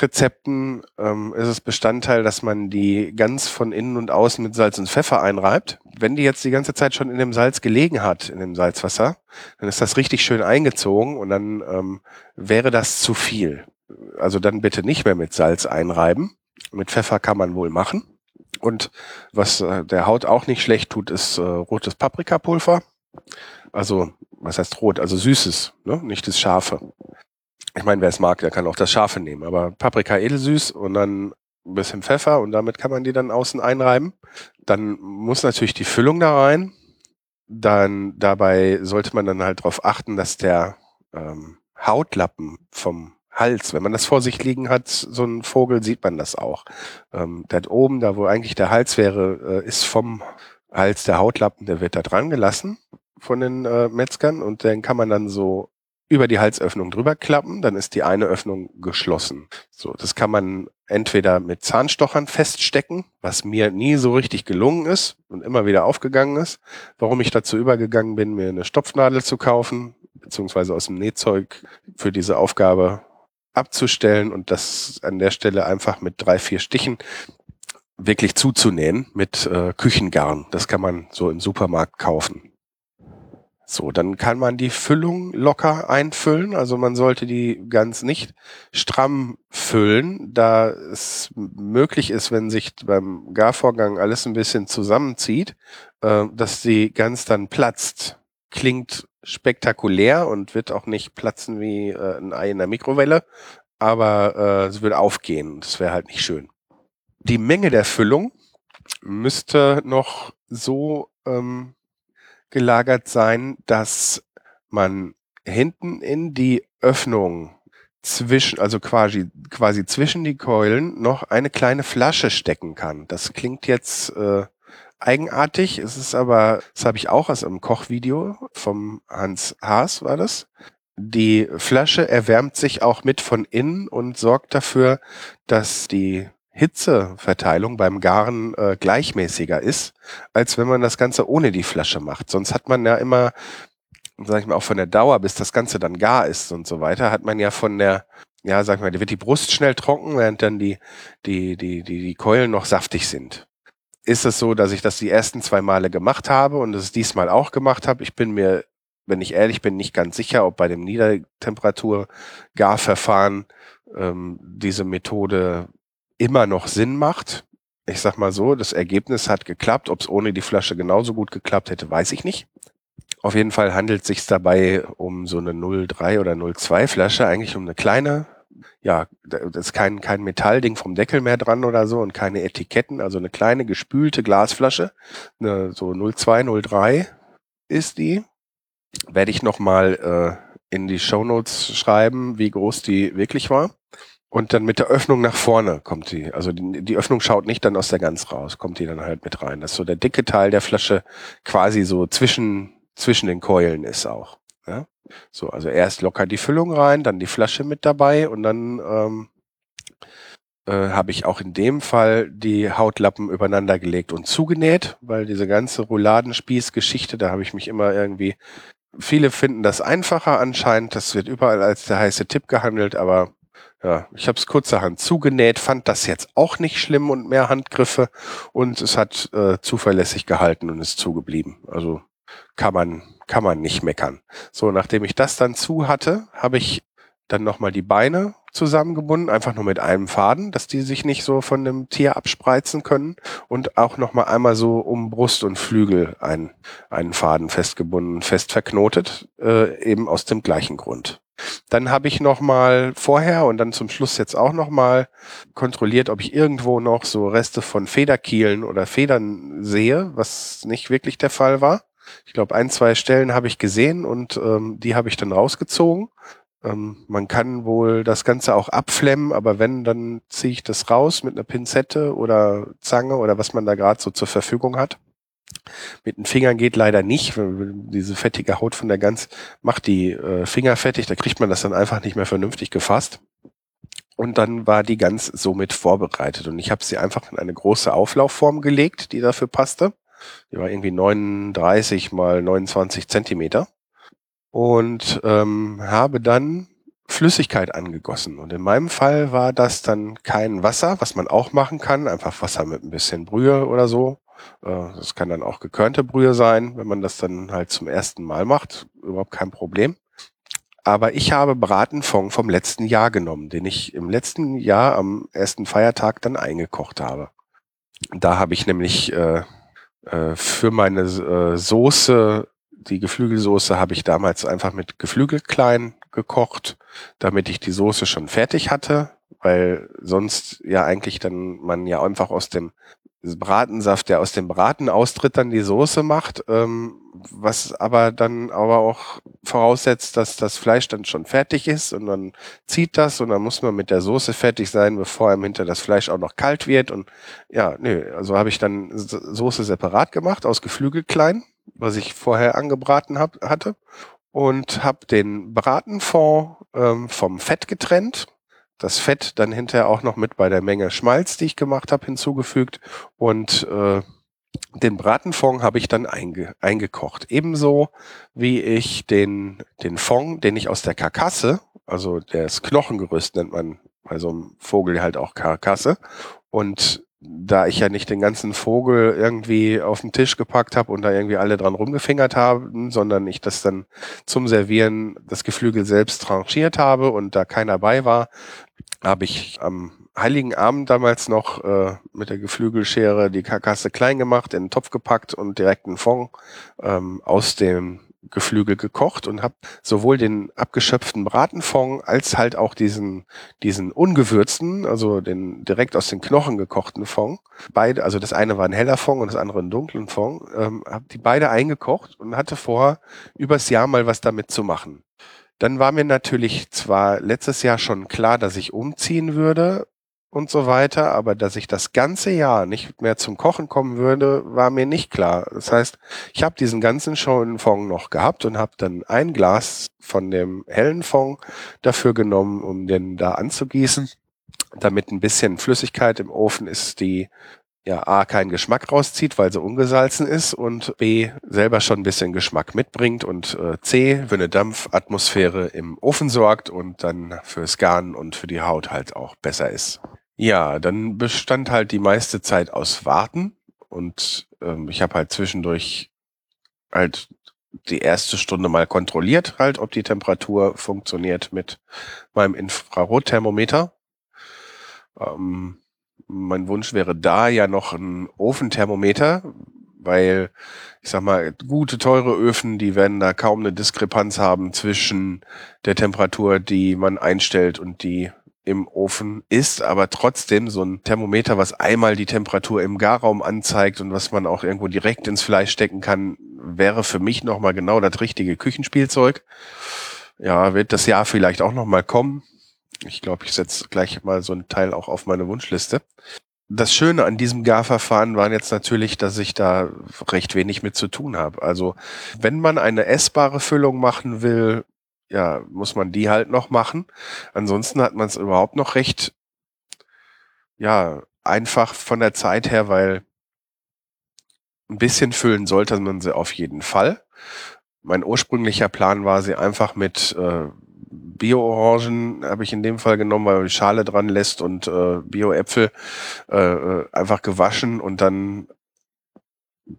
Rezepten ähm, ist es Bestandteil, dass man die ganz von innen und außen mit Salz und Pfeffer einreibt. Wenn die jetzt die ganze Zeit schon in dem Salz gelegen hat, in dem Salzwasser, dann ist das richtig schön eingezogen und dann ähm, wäre das zu viel. Also dann bitte nicht mehr mit Salz einreiben. Mit Pfeffer kann man wohl machen. Und was äh, der Haut auch nicht schlecht tut, ist äh, rotes Paprikapulver. Also, was heißt rot? Also süßes, ne? nicht das scharfe ich meine, wer es mag, der kann auch das Scharfe nehmen, aber Paprika edelsüß und dann ein bisschen Pfeffer und damit kann man die dann außen einreiben. Dann muss natürlich die Füllung da rein. Dann dabei sollte man dann halt darauf achten, dass der ähm, Hautlappen vom Hals, wenn man das vor sich liegen hat, so ein Vogel, sieht man das auch. Ähm, da oben, da wo eigentlich der Hals wäre, äh, ist vom Hals der Hautlappen, der wird da dran gelassen von den äh, Metzgern und den kann man dann so über die Halsöffnung drüber klappen, dann ist die eine Öffnung geschlossen. So, das kann man entweder mit Zahnstochern feststecken, was mir nie so richtig gelungen ist und immer wieder aufgegangen ist. Warum ich dazu übergegangen bin, mir eine Stopfnadel zu kaufen, beziehungsweise aus dem Nähzeug für diese Aufgabe abzustellen und das an der Stelle einfach mit drei, vier Stichen wirklich zuzunähen mit äh, Küchengarn. Das kann man so im Supermarkt kaufen. So, dann kann man die Füllung locker einfüllen. Also man sollte die ganz nicht stramm füllen, da es möglich ist, wenn sich beim Garvorgang alles ein bisschen zusammenzieht, äh, dass die Gans dann platzt. Klingt spektakulär und wird auch nicht platzen wie äh, ein Ei in der Mikrowelle, aber äh, es würde aufgehen. Das wäre halt nicht schön. Die Menge der Füllung müsste noch so ähm, gelagert sein, dass man hinten in die Öffnung zwischen, also quasi, quasi zwischen die Keulen noch eine kleine Flasche stecken kann. Das klingt jetzt äh, eigenartig, es ist aber, das habe ich auch aus einem Kochvideo vom Hans Haas war das. Die Flasche erwärmt sich auch mit von innen und sorgt dafür, dass die Hitzeverteilung beim Garen äh, gleichmäßiger ist, als wenn man das Ganze ohne die Flasche macht. Sonst hat man ja immer, sag ich mal, auch von der Dauer, bis das Ganze dann gar ist und so weiter, hat man ja von der, ja, sag ich mal, da wird die Brust schnell trocken, während dann die, die, die, die, die Keulen noch saftig sind. Ist es so, dass ich das die ersten zwei Male gemacht habe und es diesmal auch gemacht habe? Ich bin mir, wenn ich ehrlich bin, nicht ganz sicher, ob bei dem Niedertemperatur-Garverfahren ähm, diese Methode immer noch Sinn macht. Ich sag mal so, das Ergebnis hat geklappt. Ob es ohne die Flasche genauso gut geklappt hätte, weiß ich nicht. Auf jeden Fall handelt es sich dabei um so eine 03 oder 02 Flasche, eigentlich um eine kleine, ja, das ist kein, kein Metallding vom Deckel mehr dran oder so und keine Etiketten, also eine kleine gespülte Glasflasche, eine, so 02, 03 ist die. Werde ich nochmal äh, in die Show Notes schreiben, wie groß die wirklich war. Und dann mit der Öffnung nach vorne kommt die. Also die, die, Öffnung schaut nicht dann aus der Gans raus, kommt die dann halt mit rein. Dass so der dicke Teil der Flasche quasi so zwischen, zwischen den Keulen ist auch. Ja? So, also erst locker die Füllung rein, dann die Flasche mit dabei und dann ähm, äh, habe ich auch in dem Fall die Hautlappen übereinander gelegt und zugenäht, weil diese ganze Rouladenspieß-Geschichte, da habe ich mich immer irgendwie, viele finden das einfacher anscheinend, das wird überall als der heiße Tipp gehandelt, aber ja, ich habe es kurzerhand zugenäht, fand das jetzt auch nicht schlimm und mehr Handgriffe und es hat äh, zuverlässig gehalten und ist zugeblieben. Also kann man kann man nicht meckern. So, nachdem ich das dann zu hatte, habe ich dann nochmal die Beine zusammengebunden, einfach nur mit einem Faden, dass die sich nicht so von dem Tier abspreizen können und auch nochmal einmal so um Brust und Flügel einen, einen Faden festgebunden, fest verknotet, äh, eben aus dem gleichen Grund. Dann habe ich nochmal vorher und dann zum Schluss jetzt auch nochmal kontrolliert, ob ich irgendwo noch so Reste von Federkielen oder Federn sehe, was nicht wirklich der Fall war. Ich glaube, ein, zwei Stellen habe ich gesehen und ähm, die habe ich dann rausgezogen. Ähm, man kann wohl das Ganze auch abflemmen, aber wenn, dann ziehe ich das raus mit einer Pinzette oder Zange oder was man da gerade so zur Verfügung hat. Mit den Fingern geht leider nicht. Diese fettige Haut von der Gans macht die äh, Finger fettig, da kriegt man das dann einfach nicht mehr vernünftig gefasst. Und dann war die Gans somit vorbereitet. Und ich habe sie einfach in eine große Auflaufform gelegt, die dafür passte. Die war irgendwie 39 mal 29 Zentimeter. Und ähm, habe dann Flüssigkeit angegossen. Und in meinem Fall war das dann kein Wasser, was man auch machen kann, einfach Wasser mit ein bisschen Brühe oder so. Äh, das kann dann auch gekörnte Brühe sein, wenn man das dann halt zum ersten Mal macht. Überhaupt kein Problem. Aber ich habe Bratenfond vom letzten Jahr genommen, den ich im letzten Jahr am ersten Feiertag dann eingekocht habe. Da habe ich nämlich äh, äh, für meine äh, Soße, die Geflügelsoße, habe ich damals einfach mit Geflügelklein gekocht, damit ich die Soße schon fertig hatte, weil sonst ja eigentlich dann man ja einfach aus dem Bratensaft, der aus dem Braten austritt, dann die Soße macht, ähm, was aber dann aber auch voraussetzt, dass das Fleisch dann schon fertig ist und dann zieht das und dann muss man mit der Soße fertig sein, bevor im Hinter das Fleisch auch noch kalt wird und ja, nö, also habe ich dann Soße separat gemacht aus Geflügelklein, was ich vorher angebraten hab, hatte und habe den Bratenfond ähm, vom Fett getrennt das Fett dann hinterher auch noch mit bei der Menge Schmalz, die ich gemacht habe, hinzugefügt und äh, den Bratenfond habe ich dann einge eingekocht. Ebenso wie ich den, den Fond, den ich aus der Karkasse, also das Knochengerüst nennt man bei so einem Vogel halt auch Karkasse. Und da ich ja nicht den ganzen Vogel irgendwie auf den Tisch gepackt habe und da irgendwie alle dran rumgefingert haben, sondern ich das dann zum Servieren das Geflügel selbst tranchiert habe und da keiner bei war, habe ich am Heiligen Abend damals noch äh, mit der Geflügelschere die Karkasse klein gemacht, in den Topf gepackt und direkt einen Fond ähm, aus dem Geflügel gekocht und habe sowohl den abgeschöpften Bratenfond als halt auch diesen diesen ungewürzten, also den direkt aus den Knochen gekochten Fond. Beide, also das eine war ein heller Fond und das andere ein dunklen Fond. Ähm, habe die beide eingekocht und hatte vor, übers Jahr mal was damit zu machen. Dann war mir natürlich zwar letztes Jahr schon klar, dass ich umziehen würde und so weiter, aber dass ich das ganze Jahr nicht mehr zum Kochen kommen würde, war mir nicht klar. Das heißt, ich habe diesen ganzen schönen Fond noch gehabt und habe dann ein Glas von dem hellen Fond dafür genommen, um den da anzugießen, damit ein bisschen Flüssigkeit im Ofen ist, die ja A keinen Geschmack rauszieht, weil sie ungesalzen ist und B selber schon ein bisschen Geschmack mitbringt und äh, C für eine Dampfatmosphäre im Ofen sorgt und dann fürs Garn und für die Haut halt auch besser ist. Ja, dann bestand halt die meiste Zeit aus Warten und ähm, ich habe halt zwischendurch halt die erste Stunde mal kontrolliert, halt, ob die Temperatur funktioniert mit meinem Infrarotthermometer. Ähm, mein Wunsch wäre da ja noch ein Ofenthermometer, weil ich sag mal, gute, teure Öfen, die werden da kaum eine Diskrepanz haben zwischen der Temperatur, die man einstellt und die im Ofen ist, aber trotzdem so ein Thermometer, was einmal die Temperatur im Garraum anzeigt und was man auch irgendwo direkt ins Fleisch stecken kann, wäre für mich nochmal genau das richtige Küchenspielzeug. Ja, wird das Jahr vielleicht auch nochmal kommen. Ich glaube, ich setze gleich mal so ein Teil auch auf meine Wunschliste. Das Schöne an diesem Garverfahren war jetzt natürlich, dass ich da recht wenig mit zu tun habe. Also wenn man eine essbare Füllung machen will, ja, muss man die halt noch machen. Ansonsten hat man es überhaupt noch recht ja, einfach von der Zeit her, weil ein bisschen füllen sollte man sie auf jeden Fall. Mein ursprünglicher Plan war, sie einfach mit äh, Bio-Orangen habe ich in dem Fall genommen, weil man die Schale dran lässt und äh, Bio-Äpfel äh, äh, einfach gewaschen und dann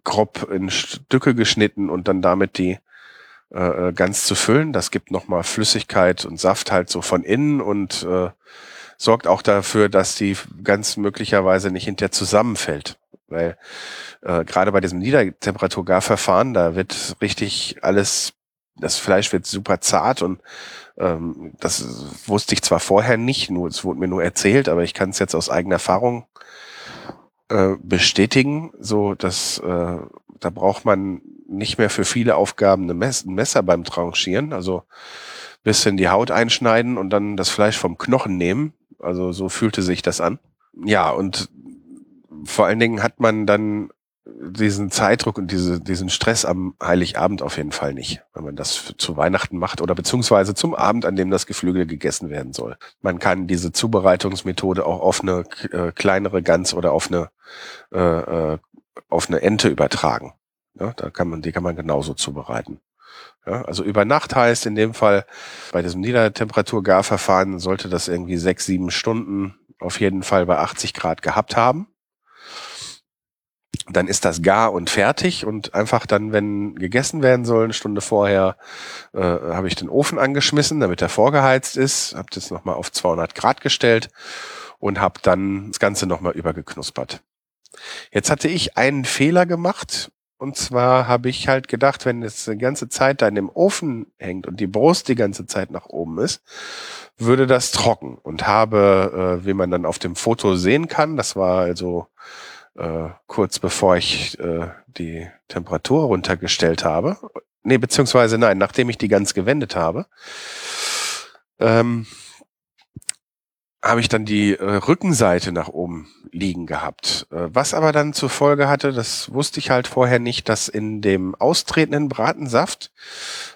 grob in Stücke geschnitten und dann damit die äh ganz zu füllen. Das gibt nochmal Flüssigkeit und Saft halt so von innen und äh, sorgt auch dafür, dass die ganz möglicherweise nicht hinterher zusammenfällt. Weil äh, gerade bei diesem Niedertemperaturgarverfahren, da wird richtig alles, das Fleisch wird super zart und ähm, das wusste ich zwar vorher nicht, nur es wurde mir nur erzählt, aber ich kann es jetzt aus eigener Erfahrung äh, bestätigen, so dass äh, da braucht man nicht mehr für viele Aufgaben ein Messer beim Tranchieren, also bisschen die Haut einschneiden und dann das Fleisch vom Knochen nehmen. Also so fühlte sich das an. Ja, und vor allen Dingen hat man dann diesen Zeitdruck und diese, diesen Stress am Heiligabend auf jeden Fall nicht, wenn man das zu Weihnachten macht oder beziehungsweise zum Abend, an dem das Geflügel gegessen werden soll. Man kann diese Zubereitungsmethode auch auf eine äh, kleinere Gans oder auf eine, äh, äh, auf eine Ente übertragen. Ja, da kann man, die kann man genauso zubereiten. Ja, also über Nacht heißt in dem Fall bei diesem Niedertemperaturgarverfahren sollte das irgendwie sechs, sieben Stunden auf jeden Fall bei 80 Grad gehabt haben dann ist das gar und fertig und einfach dann, wenn gegessen werden soll, eine Stunde vorher, äh, habe ich den Ofen angeschmissen, damit er vorgeheizt ist, habe das nochmal auf 200 Grad gestellt und habe dann das Ganze nochmal übergeknuspert. Jetzt hatte ich einen Fehler gemacht und zwar habe ich halt gedacht, wenn es die ganze Zeit da in dem Ofen hängt und die Brust die ganze Zeit nach oben ist, würde das trocken und habe, äh, wie man dann auf dem Foto sehen kann, das war also äh, kurz bevor ich äh, die Temperatur runtergestellt habe. Nee, beziehungsweise nein, nachdem ich die ganz gewendet habe, ähm, habe ich dann die äh, Rückenseite nach oben liegen gehabt. Äh, was aber dann zur Folge hatte, das wusste ich halt vorher nicht, dass in dem austretenden Bratensaft,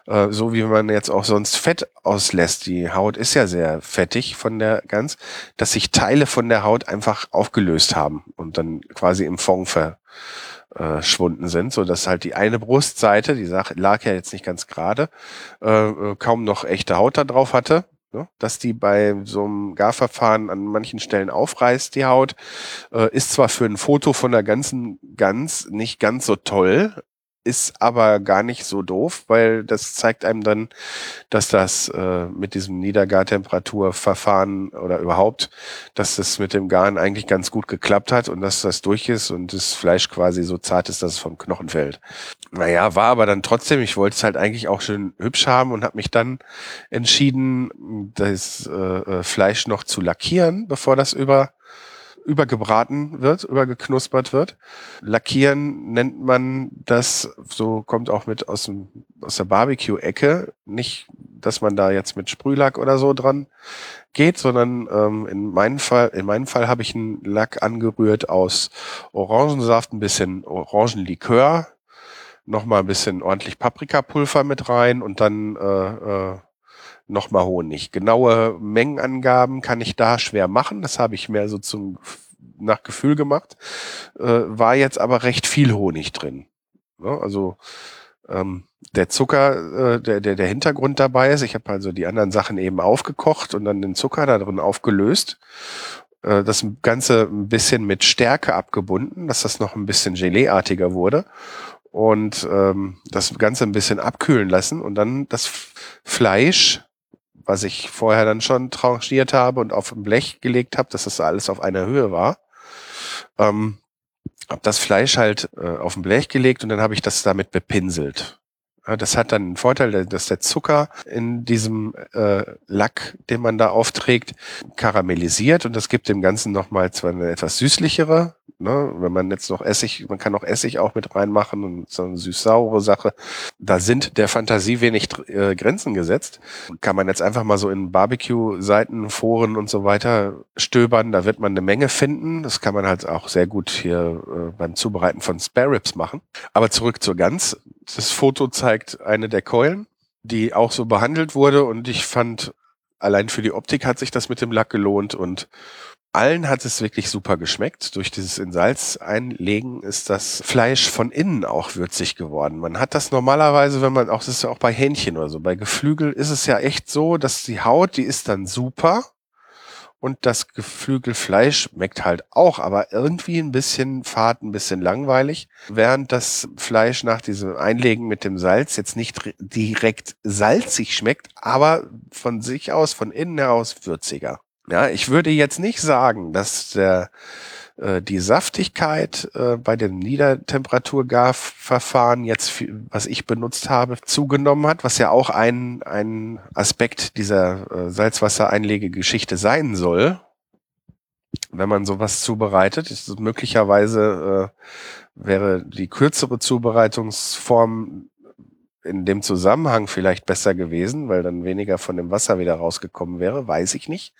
äh, so wie man jetzt auch sonst Fett auslässt, die Haut ist ja sehr fettig von der Gans, dass sich Teile von der Haut einfach aufgelöst haben und dann quasi im Fond verschwunden sind, so dass halt die eine Brustseite, die lag ja jetzt nicht ganz gerade, äh, äh, kaum noch echte Haut da drauf hatte Ne? Dass die bei so einem Garverfahren an manchen Stellen aufreißt, die Haut, äh, ist zwar für ein Foto von der ganzen Gans nicht ganz so toll, ist aber gar nicht so doof, weil das zeigt einem dann, dass das äh, mit diesem Niedergartemperaturverfahren oder überhaupt, dass das mit dem Garn eigentlich ganz gut geklappt hat und dass das durch ist und das Fleisch quasi so zart ist, dass es vom Knochen fällt. Naja, war aber dann trotzdem, ich wollte es halt eigentlich auch schön hübsch haben und habe mich dann entschieden, das äh, äh Fleisch noch zu lackieren, bevor das über übergebraten wird, übergeknuspert wird. Lackieren nennt man das, so kommt auch mit aus, dem, aus der Barbecue-Ecke. Nicht, dass man da jetzt mit Sprühlack oder so dran geht, sondern ähm, in meinem Fall, in meinem Fall habe ich einen Lack angerührt aus Orangensaft, ein bisschen Orangenlikör, nochmal ein bisschen ordentlich Paprikapulver mit rein und dann äh, äh, nochmal Honig. Genaue Mengenangaben kann ich da schwer machen. Das habe ich mehr so zum nach Gefühl gemacht. Äh, war jetzt aber recht viel Honig drin. Ja, also ähm, der Zucker, äh, der, der, der Hintergrund dabei ist. Ich habe also die anderen Sachen eben aufgekocht und dann den Zucker da drin aufgelöst. Äh, das Ganze ein bisschen mit Stärke abgebunden, dass das noch ein bisschen Geleeartiger wurde und ähm, das Ganze ein bisschen abkühlen lassen und dann das Fleisch was ich vorher dann schon tranchiert habe und auf ein Blech gelegt habe, dass das alles auf einer Höhe war. Ähm, habe das Fleisch halt äh, auf ein Blech gelegt und dann habe ich das damit bepinselt. Ja, das hat dann einen Vorteil, dass der Zucker in diesem äh, Lack, den man da aufträgt, karamellisiert und das gibt dem Ganzen nochmal zwar eine etwas süßlichere Ne? Wenn man jetzt noch Essig, man kann auch Essig auch mit reinmachen und so eine süß-saure Sache. Da sind der Fantasie wenig äh, Grenzen gesetzt. Kann man jetzt einfach mal so in Barbecue-Seiten, Foren und so weiter stöbern. Da wird man eine Menge finden. Das kann man halt auch sehr gut hier äh, beim Zubereiten von Spare Ribs machen. Aber zurück zur Gans. Das Foto zeigt eine der Keulen, die auch so behandelt wurde und ich fand, allein für die Optik hat sich das mit dem Lack gelohnt und allen hat es wirklich super geschmeckt. Durch dieses in Salz einlegen ist das Fleisch von innen auch würzig geworden. Man hat das normalerweise, wenn man auch, das ist ja auch bei Hähnchen oder so, bei Geflügel ist es ja echt so, dass die Haut, die ist dann super und das Geflügelfleisch schmeckt halt auch, aber irgendwie ein bisschen fad, ein bisschen langweilig, während das Fleisch nach diesem Einlegen mit dem Salz jetzt nicht direkt salzig schmeckt, aber von sich aus, von innen heraus würziger. Ja, ich würde jetzt nicht sagen, dass der äh, die Saftigkeit äh, bei dem Niedertemperaturgarverfahren jetzt, was ich benutzt habe, zugenommen hat, was ja auch ein, ein Aspekt dieser äh, Salzwassereinlegegeschichte sein soll. Wenn man sowas zubereitet, ist möglicherweise äh, wäre die kürzere Zubereitungsform in dem Zusammenhang vielleicht besser gewesen, weil dann weniger von dem Wasser wieder rausgekommen wäre, weiß ich nicht.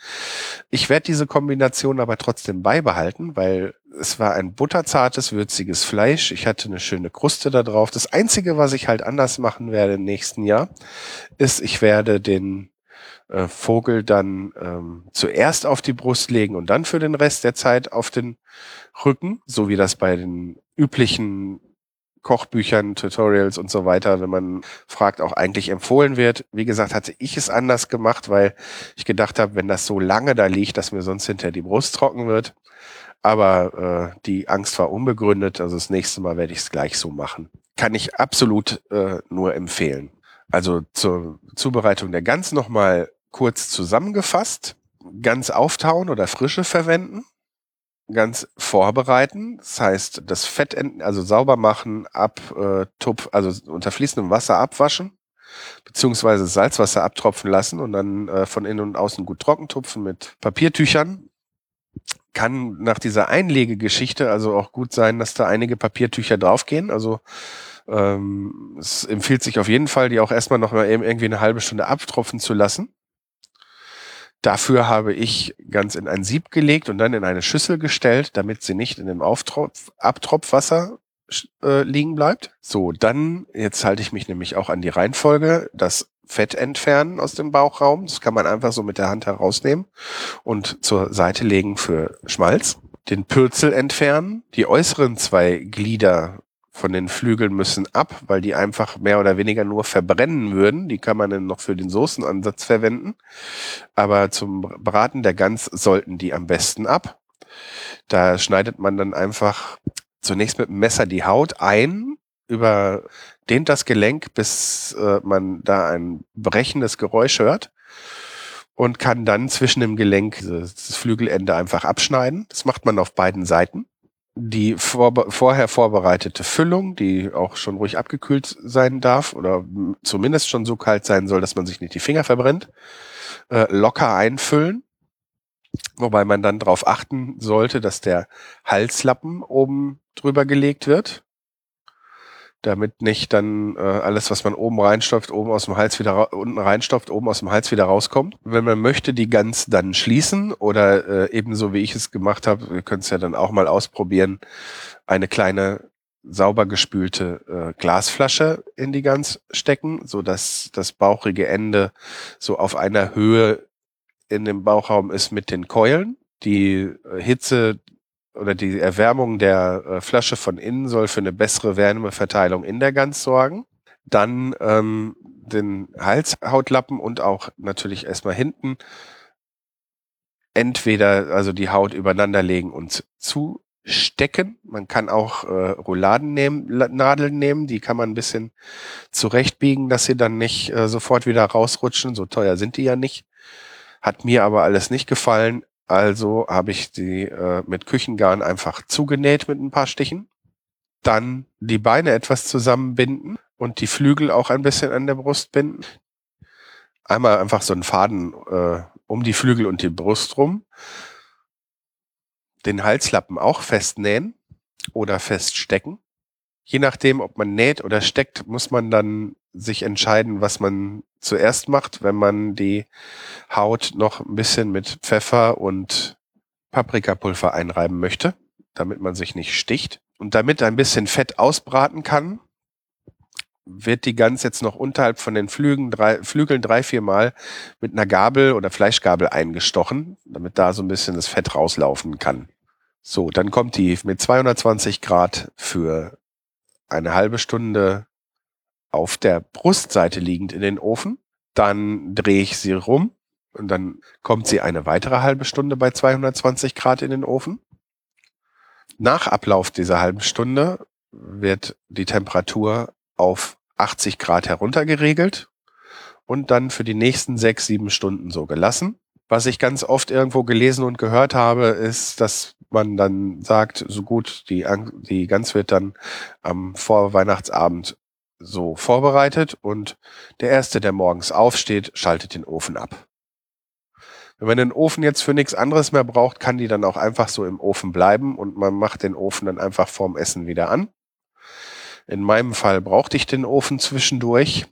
Ich werde diese Kombination aber trotzdem beibehalten, weil es war ein butterzartes, würziges Fleisch. Ich hatte eine schöne Kruste da drauf. Das Einzige, was ich halt anders machen werde im nächsten Jahr, ist, ich werde den äh, Vogel dann ähm, zuerst auf die Brust legen und dann für den Rest der Zeit auf den Rücken, so wie das bei den üblichen Kochbüchern, Tutorials und so weiter, wenn man fragt, auch eigentlich empfohlen wird. Wie gesagt, hatte ich es anders gemacht, weil ich gedacht habe, wenn das so lange da liegt, dass mir sonst hinter die Brust trocken wird. Aber äh, die Angst war unbegründet. Also das nächste Mal werde ich es gleich so machen. Kann ich absolut äh, nur empfehlen. Also zur Zubereitung der Gans nochmal kurz zusammengefasst. Ganz auftauen oder frische verwenden ganz vorbereiten. Das heißt, das Fett, also sauber machen, ab, äh, tup, also unter fließendem Wasser abwaschen, beziehungsweise Salzwasser abtropfen lassen und dann äh, von innen und außen gut trocken tupfen mit Papiertüchern. Kann nach dieser Einlegegeschichte also auch gut sein, dass da einige Papiertücher draufgehen. Also ähm, es empfiehlt sich auf jeden Fall, die auch erstmal noch mal eben irgendwie eine halbe Stunde abtropfen zu lassen. Dafür habe ich ganz in ein Sieb gelegt und dann in eine Schüssel gestellt, damit sie nicht in dem Auftropf, Abtropfwasser äh, liegen bleibt. So, dann, jetzt halte ich mich nämlich auch an die Reihenfolge, das Fett entfernen aus dem Bauchraum. Das kann man einfach so mit der Hand herausnehmen und zur Seite legen für Schmalz. Den Pürzel entfernen, die äußeren zwei Glieder von den Flügeln müssen ab, weil die einfach mehr oder weniger nur verbrennen würden. Die kann man dann noch für den Soßenansatz verwenden. Aber zum Braten der Gans sollten die am besten ab. Da schneidet man dann einfach zunächst mit dem Messer die Haut ein, überdehnt das Gelenk, bis äh, man da ein brechendes Geräusch hört und kann dann zwischen dem Gelenk das Flügelende einfach abschneiden. Das macht man auf beiden Seiten die vor, vorher vorbereitete Füllung, die auch schon ruhig abgekühlt sein darf oder zumindest schon so kalt sein soll, dass man sich nicht die Finger verbrennt, äh, locker einfüllen. Wobei man dann darauf achten sollte, dass der Halslappen oben drüber gelegt wird damit nicht dann äh, alles, was man oben reinstopft, oben aus dem Hals wieder unten reinstopft, oben aus dem Hals wieder rauskommt. Wenn man möchte, die Gans dann schließen oder äh, ebenso wie ich es gemacht habe, wir können es ja dann auch mal ausprobieren, eine kleine sauber gespülte äh, Glasflasche in die Gans stecken, so dass das bauchige Ende so auf einer Höhe in dem Bauchraum ist mit den Keulen. Die äh, Hitze oder die Erwärmung der äh, Flasche von innen soll für eine bessere Wärmeverteilung in der Gans sorgen. Dann ähm, den Halshautlappen und auch natürlich erstmal hinten entweder also die Haut übereinander legen und zustecken. Man kann auch äh, Rouladen nehmen, Nadeln nehmen, die kann man ein bisschen zurechtbiegen, dass sie dann nicht äh, sofort wieder rausrutschen. So teuer sind die ja nicht. Hat mir aber alles nicht gefallen. Also habe ich die äh, mit Küchengarn einfach zugenäht mit ein paar Stichen. Dann die Beine etwas zusammenbinden und die Flügel auch ein bisschen an der Brust binden. Einmal einfach so einen Faden äh, um die Flügel und die Brust rum. Den Halslappen auch festnähen oder feststecken. Je nachdem, ob man näht oder steckt, muss man dann sich entscheiden, was man zuerst macht, wenn man die Haut noch ein bisschen mit Pfeffer und Paprikapulver einreiben möchte, damit man sich nicht sticht. Und damit ein bisschen Fett ausbraten kann, wird die Gans jetzt noch unterhalb von den Flügeln drei, Flügeln drei, vier Mal mit einer Gabel oder Fleischgabel eingestochen, damit da so ein bisschen das Fett rauslaufen kann. So, dann kommt die mit 220 Grad für eine halbe Stunde auf der Brustseite liegend in den Ofen. Dann drehe ich sie rum und dann kommt sie eine weitere halbe Stunde bei 220 Grad in den Ofen. Nach Ablauf dieser halben Stunde wird die Temperatur auf 80 Grad heruntergeregelt und dann für die nächsten sechs, sieben Stunden so gelassen. Was ich ganz oft irgendwo gelesen und gehört habe, ist, dass man dann sagt, so gut, die, die Gans wird dann am Vorweihnachtsabend so vorbereitet und der Erste, der morgens aufsteht, schaltet den Ofen ab. Wenn man den Ofen jetzt für nichts anderes mehr braucht, kann die dann auch einfach so im Ofen bleiben und man macht den Ofen dann einfach vorm Essen wieder an. In meinem Fall brauchte ich den Ofen zwischendurch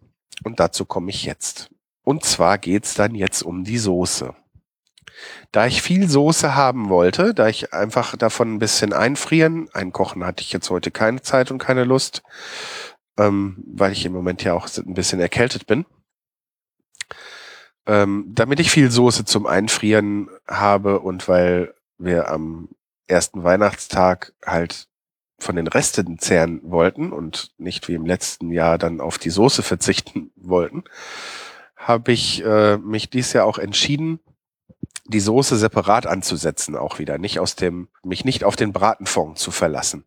und dazu komme ich jetzt. Und zwar geht's dann jetzt um die Soße. Da ich viel Soße haben wollte, da ich einfach davon ein bisschen einfrieren, einkochen hatte ich jetzt heute keine Zeit und keine Lust, ähm, weil ich im Moment ja auch ein bisschen erkältet bin. Ähm, damit ich viel Soße zum Einfrieren habe und weil wir am ersten Weihnachtstag halt von den Resten zehren wollten und nicht wie im letzten Jahr dann auf die Soße verzichten wollten, habe ich äh, mich dies Jahr auch entschieden, die Soße separat anzusetzen, auch wieder, nicht aus dem, mich nicht auf den Bratenfond zu verlassen.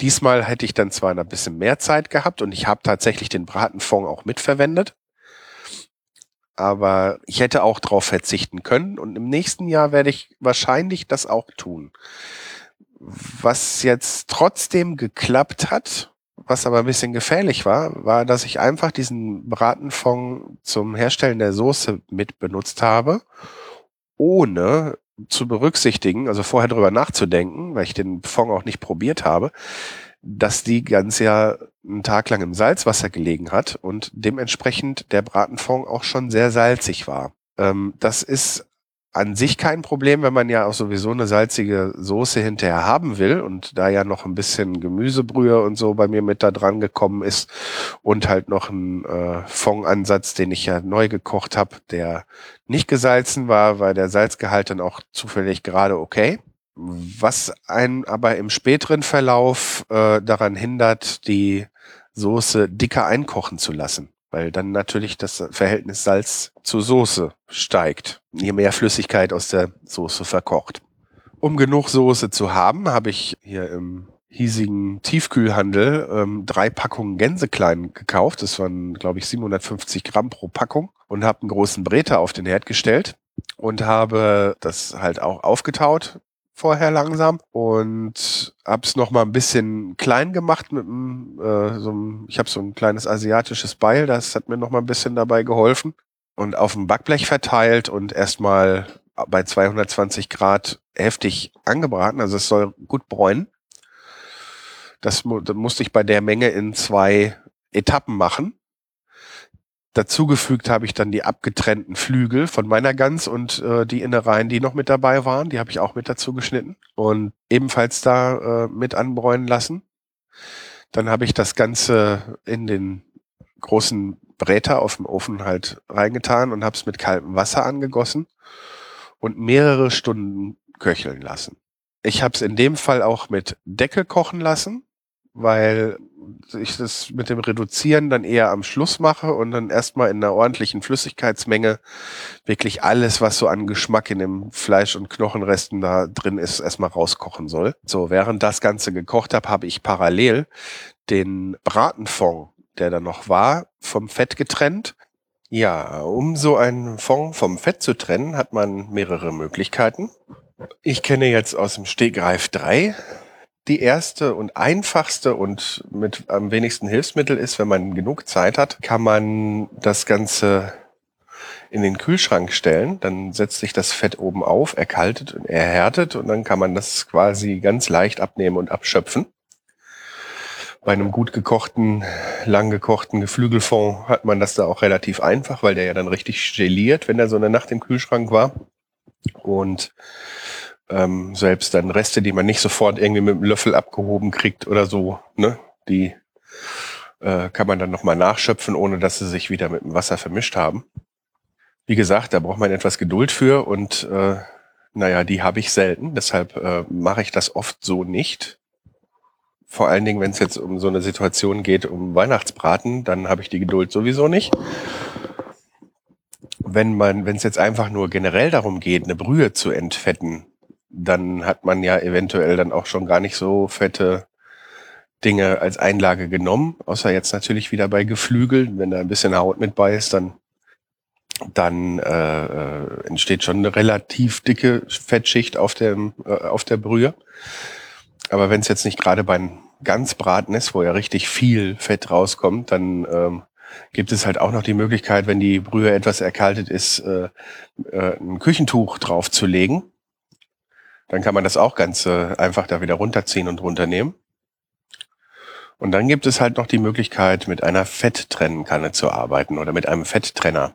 Diesmal hätte ich dann zwar ein bisschen mehr Zeit gehabt und ich habe tatsächlich den Bratenfond auch mitverwendet, aber ich hätte auch darauf verzichten können und im nächsten Jahr werde ich wahrscheinlich das auch tun. Was jetzt trotzdem geklappt hat, was aber ein bisschen gefährlich war, war, dass ich einfach diesen Bratenfond zum Herstellen der Soße mit benutzt habe, ohne zu berücksichtigen, also vorher drüber nachzudenken, weil ich den Fond auch nicht probiert habe, dass die ganz ja einen Tag lang im Salzwasser gelegen hat und dementsprechend der Bratenfond auch schon sehr salzig war. Ähm, das ist an sich kein Problem, wenn man ja auch sowieso eine salzige Soße hinterher haben will und da ja noch ein bisschen Gemüsebrühe und so bei mir mit da dran gekommen ist und halt noch ein äh, Fondansatz, den ich ja neu gekocht habe, der nicht gesalzen war, war der Salzgehalt dann auch zufällig gerade okay. Was einen aber im späteren Verlauf äh, daran hindert, die Soße dicker einkochen zu lassen weil dann natürlich das Verhältnis Salz zu Soße steigt, je mehr Flüssigkeit aus der Soße verkocht. Um genug Soße zu haben, habe ich hier im hiesigen Tiefkühlhandel ähm, drei Packungen Gänseklein gekauft. Das waren, glaube ich, 750 Gramm pro Packung und habe einen großen Breter auf den Herd gestellt und habe das halt auch aufgetaut vorher langsam und habe es noch mal ein bisschen klein gemacht mit äh, so einem, ich habe so ein kleines asiatisches Beil, das hat mir noch mal ein bisschen dabei geholfen und auf dem Backblech verteilt und erstmal bei 220 Grad heftig angebraten, also es soll gut bräunen. Das, das musste ich bei der Menge in zwei Etappen machen. Dazugefügt habe ich dann die abgetrennten Flügel von meiner Gans und äh, die Innereien, die noch mit dabei waren, die habe ich auch mit dazu geschnitten und ebenfalls da äh, mit anbräunen lassen. Dann habe ich das Ganze in den großen Bräter auf dem Ofen halt reingetan und habe es mit kaltem Wasser angegossen und mehrere Stunden köcheln lassen. Ich habe es in dem Fall auch mit Deckel kochen lassen, weil ich das mit dem Reduzieren dann eher am Schluss mache und dann erstmal in einer ordentlichen Flüssigkeitsmenge wirklich alles, was so an Geschmack in dem Fleisch und Knochenresten da drin ist, erstmal rauskochen soll. So, während das Ganze gekocht habe, habe ich parallel den Bratenfond, der da noch war, vom Fett getrennt. Ja, um so einen Fond vom Fett zu trennen, hat man mehrere Möglichkeiten. Ich kenne jetzt aus dem Stegreif drei die erste und einfachste und mit am wenigsten Hilfsmittel ist, wenn man genug Zeit hat, kann man das Ganze in den Kühlschrank stellen. Dann setzt sich das Fett oben auf, erkaltet und erhärtet und dann kann man das quasi ganz leicht abnehmen und abschöpfen. Bei einem gut gekochten, lang gekochten Geflügelfond hat man das da auch relativ einfach, weil der ja dann richtig geliert, wenn er so eine Nacht im Kühlschrank war. Und ähm, selbst dann Reste, die man nicht sofort irgendwie mit einem Löffel abgehoben kriegt oder so, ne, die äh, kann man dann nochmal nachschöpfen, ohne dass sie sich wieder mit dem Wasser vermischt haben. Wie gesagt, da braucht man etwas Geduld für und äh, naja, die habe ich selten. Deshalb äh, mache ich das oft so nicht. Vor allen Dingen, wenn es jetzt um so eine Situation geht, um Weihnachtsbraten, dann habe ich die Geduld sowieso nicht. Wenn man, wenn es jetzt einfach nur generell darum geht, eine Brühe zu entfetten, dann hat man ja eventuell dann auch schon gar nicht so fette Dinge als Einlage genommen, außer jetzt natürlich wieder bei Geflügel. Wenn da ein bisschen Haut mit bei ist, dann dann äh, äh, entsteht schon eine relativ dicke Fettschicht auf, dem, äh, auf der Brühe. Aber wenn es jetzt nicht gerade beim Ganzbraten ist, wo ja richtig viel Fett rauskommt, dann ähm, gibt es halt auch noch die Möglichkeit, wenn die Brühe etwas erkaltet ist, äh, äh, ein Küchentuch draufzulegen. Dann kann man das auch ganz äh, einfach da wieder runterziehen und runternehmen. Und dann gibt es halt noch die Möglichkeit, mit einer Fetttrennkanne zu arbeiten oder mit einem Fetttrenner.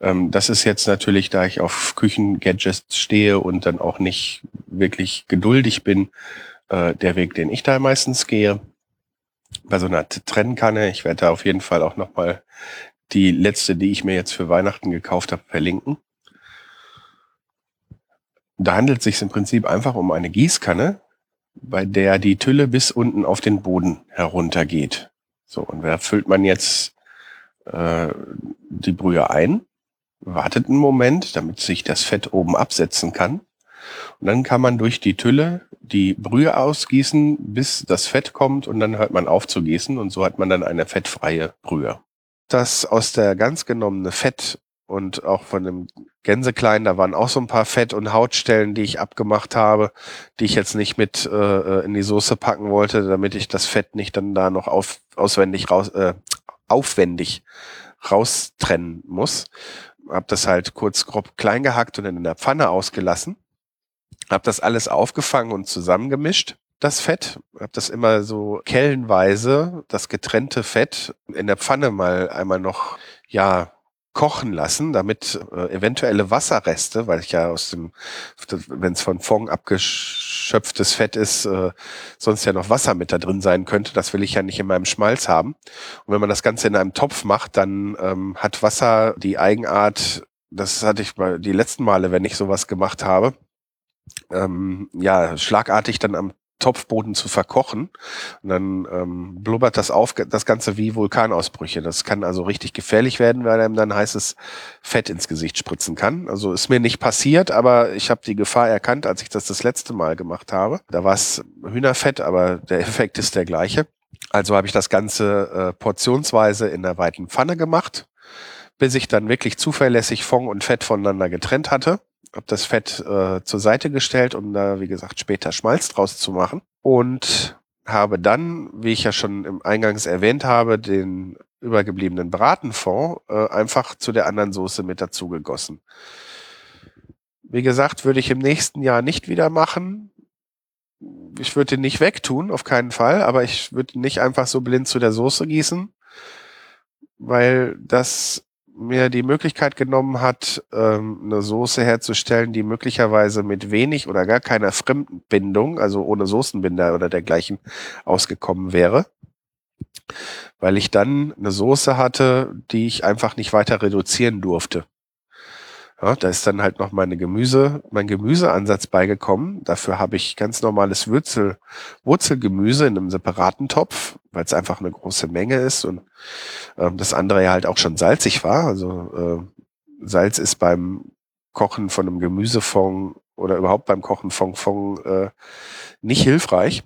Ähm, das ist jetzt natürlich, da ich auf Küchengadgets stehe und dann auch nicht wirklich geduldig bin, äh, der Weg, den ich da meistens gehe. Bei so einer Trennkanne, ich werde da auf jeden Fall auch nochmal die letzte, die ich mir jetzt für Weihnachten gekauft habe, verlinken. Da handelt es sich im Prinzip einfach um eine Gießkanne, bei der die Tülle bis unten auf den Boden heruntergeht. So, und da füllt man jetzt äh, die Brühe ein wartet einen Moment, damit sich das Fett oben absetzen kann. Und dann kann man durch die Tülle die Brühe ausgießen, bis das Fett kommt und dann hört man auf zu gießen und so hat man dann eine fettfreie Brühe. Das aus der ganz genommene Fett und auch von dem Gänseklein, da waren auch so ein paar Fett- und Hautstellen, die ich abgemacht habe, die ich jetzt nicht mit äh, in die Soße packen wollte, damit ich das Fett nicht dann da noch auf, auswendig raus, äh, aufwendig raustrennen muss habe das halt kurz grob klein gehackt und in der Pfanne ausgelassen. Habe das alles aufgefangen und zusammengemischt, das Fett. Habe das immer so kellenweise, das getrennte Fett, in der Pfanne mal einmal noch, ja, kochen lassen, damit äh, eventuelle Wasserreste, weil ich ja aus dem, wenn es von Fond abgeschöpftes Fett ist, äh, sonst ja noch Wasser mit da drin sein könnte. Das will ich ja nicht in meinem Schmalz haben. Und wenn man das Ganze in einem Topf macht, dann ähm, hat Wasser die Eigenart, das hatte ich bei die letzten Male, wenn ich sowas gemacht habe, ähm, ja, schlagartig dann am Topfboden zu verkochen. Und dann ähm, blubbert das auf, das Ganze wie Vulkanausbrüche. Das kann also richtig gefährlich werden, weil einem dann heißes Fett ins Gesicht spritzen kann. Also ist mir nicht passiert, aber ich habe die Gefahr erkannt, als ich das das letzte Mal gemacht habe. Da war es Hühnerfett, aber der Effekt ist der gleiche. Also habe ich das Ganze äh, portionsweise in der weiten Pfanne gemacht, bis ich dann wirklich zuverlässig Fond und Fett voneinander getrennt hatte habe das Fett äh, zur Seite gestellt, um da, wie gesagt, später Schmalz draus zu machen. Und habe dann, wie ich ja schon im Eingangs erwähnt habe, den übergebliebenen Bratenfond äh, einfach zu der anderen Soße mit dazu gegossen. Wie gesagt, würde ich im nächsten Jahr nicht wieder machen. Ich würde ihn nicht wegtun, auf keinen Fall, aber ich würde nicht einfach so blind zu der Soße gießen, weil das mir die Möglichkeit genommen hat, ähm, eine Soße herzustellen, die möglicherweise mit wenig oder gar keiner Fremdbindung, also ohne Soßenbinder oder dergleichen, ausgekommen wäre. Weil ich dann eine Soße hatte, die ich einfach nicht weiter reduzieren durfte. Ja, da ist dann halt noch meine Gemüse, mein Gemüseansatz beigekommen. Dafür habe ich ganz normales Wurzel, Wurzelgemüse in einem separaten Topf, weil es einfach eine große Menge ist und ähm, das andere ja halt auch schon salzig war. Also äh, Salz ist beim Kochen von einem Gemüsefond oder überhaupt beim Kochen von Fond äh, nicht hilfreich.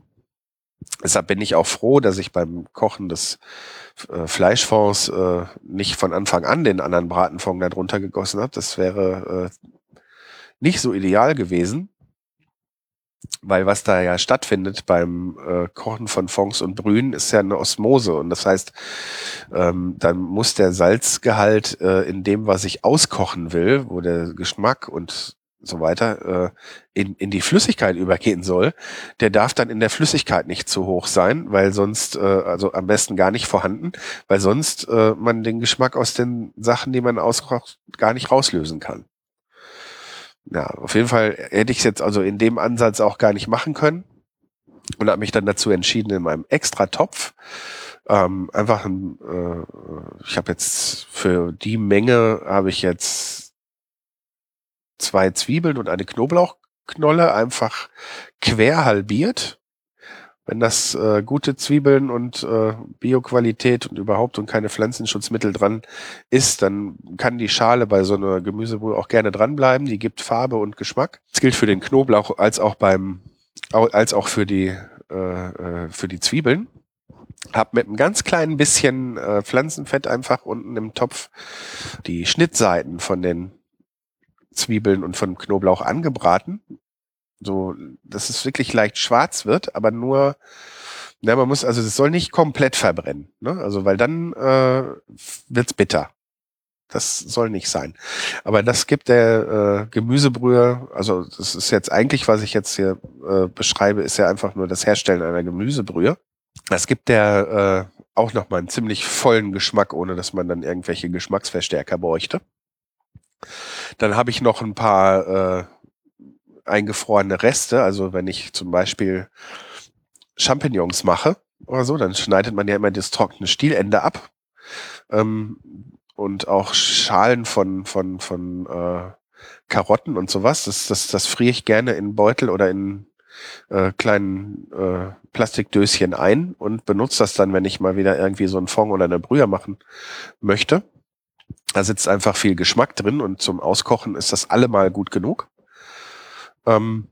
Deshalb bin ich auch froh, dass ich beim Kochen des äh, Fleischfonds äh, nicht von Anfang an den anderen Bratenfond darunter gegossen habe. Das wäre äh, nicht so ideal gewesen, weil was da ja stattfindet beim äh, Kochen von Fonds und Brühen ist ja eine Osmose und das heißt, ähm, dann muss der Salzgehalt äh, in dem, was ich auskochen will, wo der Geschmack und so weiter äh, in, in die Flüssigkeit übergehen soll, der darf dann in der Flüssigkeit nicht zu hoch sein, weil sonst, äh, also am besten gar nicht vorhanden, weil sonst äh, man den Geschmack aus den Sachen, die man auskocht, gar nicht rauslösen kann. Ja, auf jeden Fall hätte ich es jetzt also in dem Ansatz auch gar nicht machen können und habe mich dann dazu entschieden, in meinem extra Topf Ähm, einfach ein, äh, ich habe jetzt für die Menge habe ich jetzt zwei Zwiebeln und eine Knoblauchknolle einfach quer halbiert wenn das äh, gute Zwiebeln und äh, Bioqualität und überhaupt und keine Pflanzenschutzmittel dran ist, dann kann die Schale bei so einer Gemüsebrühe auch gerne dranbleiben. Die gibt Farbe und Geschmack. Das gilt für den Knoblauch als auch beim als auch für die äh, äh, für die Zwiebeln. Hab mit einem ganz kleinen bisschen äh, Pflanzenfett einfach unten im Topf die Schnittseiten von den Zwiebeln und von Knoblauch angebraten so, dass es wirklich leicht schwarz wird, aber nur, na, man muss, also es soll nicht komplett verbrennen, ne? Also, weil dann äh, wird's bitter. Das soll nicht sein. Aber das gibt der äh, Gemüsebrühe, also das ist jetzt eigentlich, was ich jetzt hier äh, beschreibe, ist ja einfach nur das Herstellen einer Gemüsebrühe. Das gibt der äh, auch nochmal einen ziemlich vollen Geschmack, ohne dass man dann irgendwelche Geschmacksverstärker bräuchte. Dann habe ich noch ein paar äh, eingefrorene Reste. Also wenn ich zum Beispiel Champignons mache oder so, dann schneidet man ja immer das trockene Stielende ab. Ähm, und auch Schalen von, von, von äh, Karotten und sowas. Das, das, das friere ich gerne in Beutel oder in äh, kleinen äh, Plastikdöschen ein und benutze das dann, wenn ich mal wieder irgendwie so einen Fond oder eine Brühe machen möchte. Da sitzt einfach viel Geschmack drin und zum Auskochen ist das allemal gut genug. Ähm,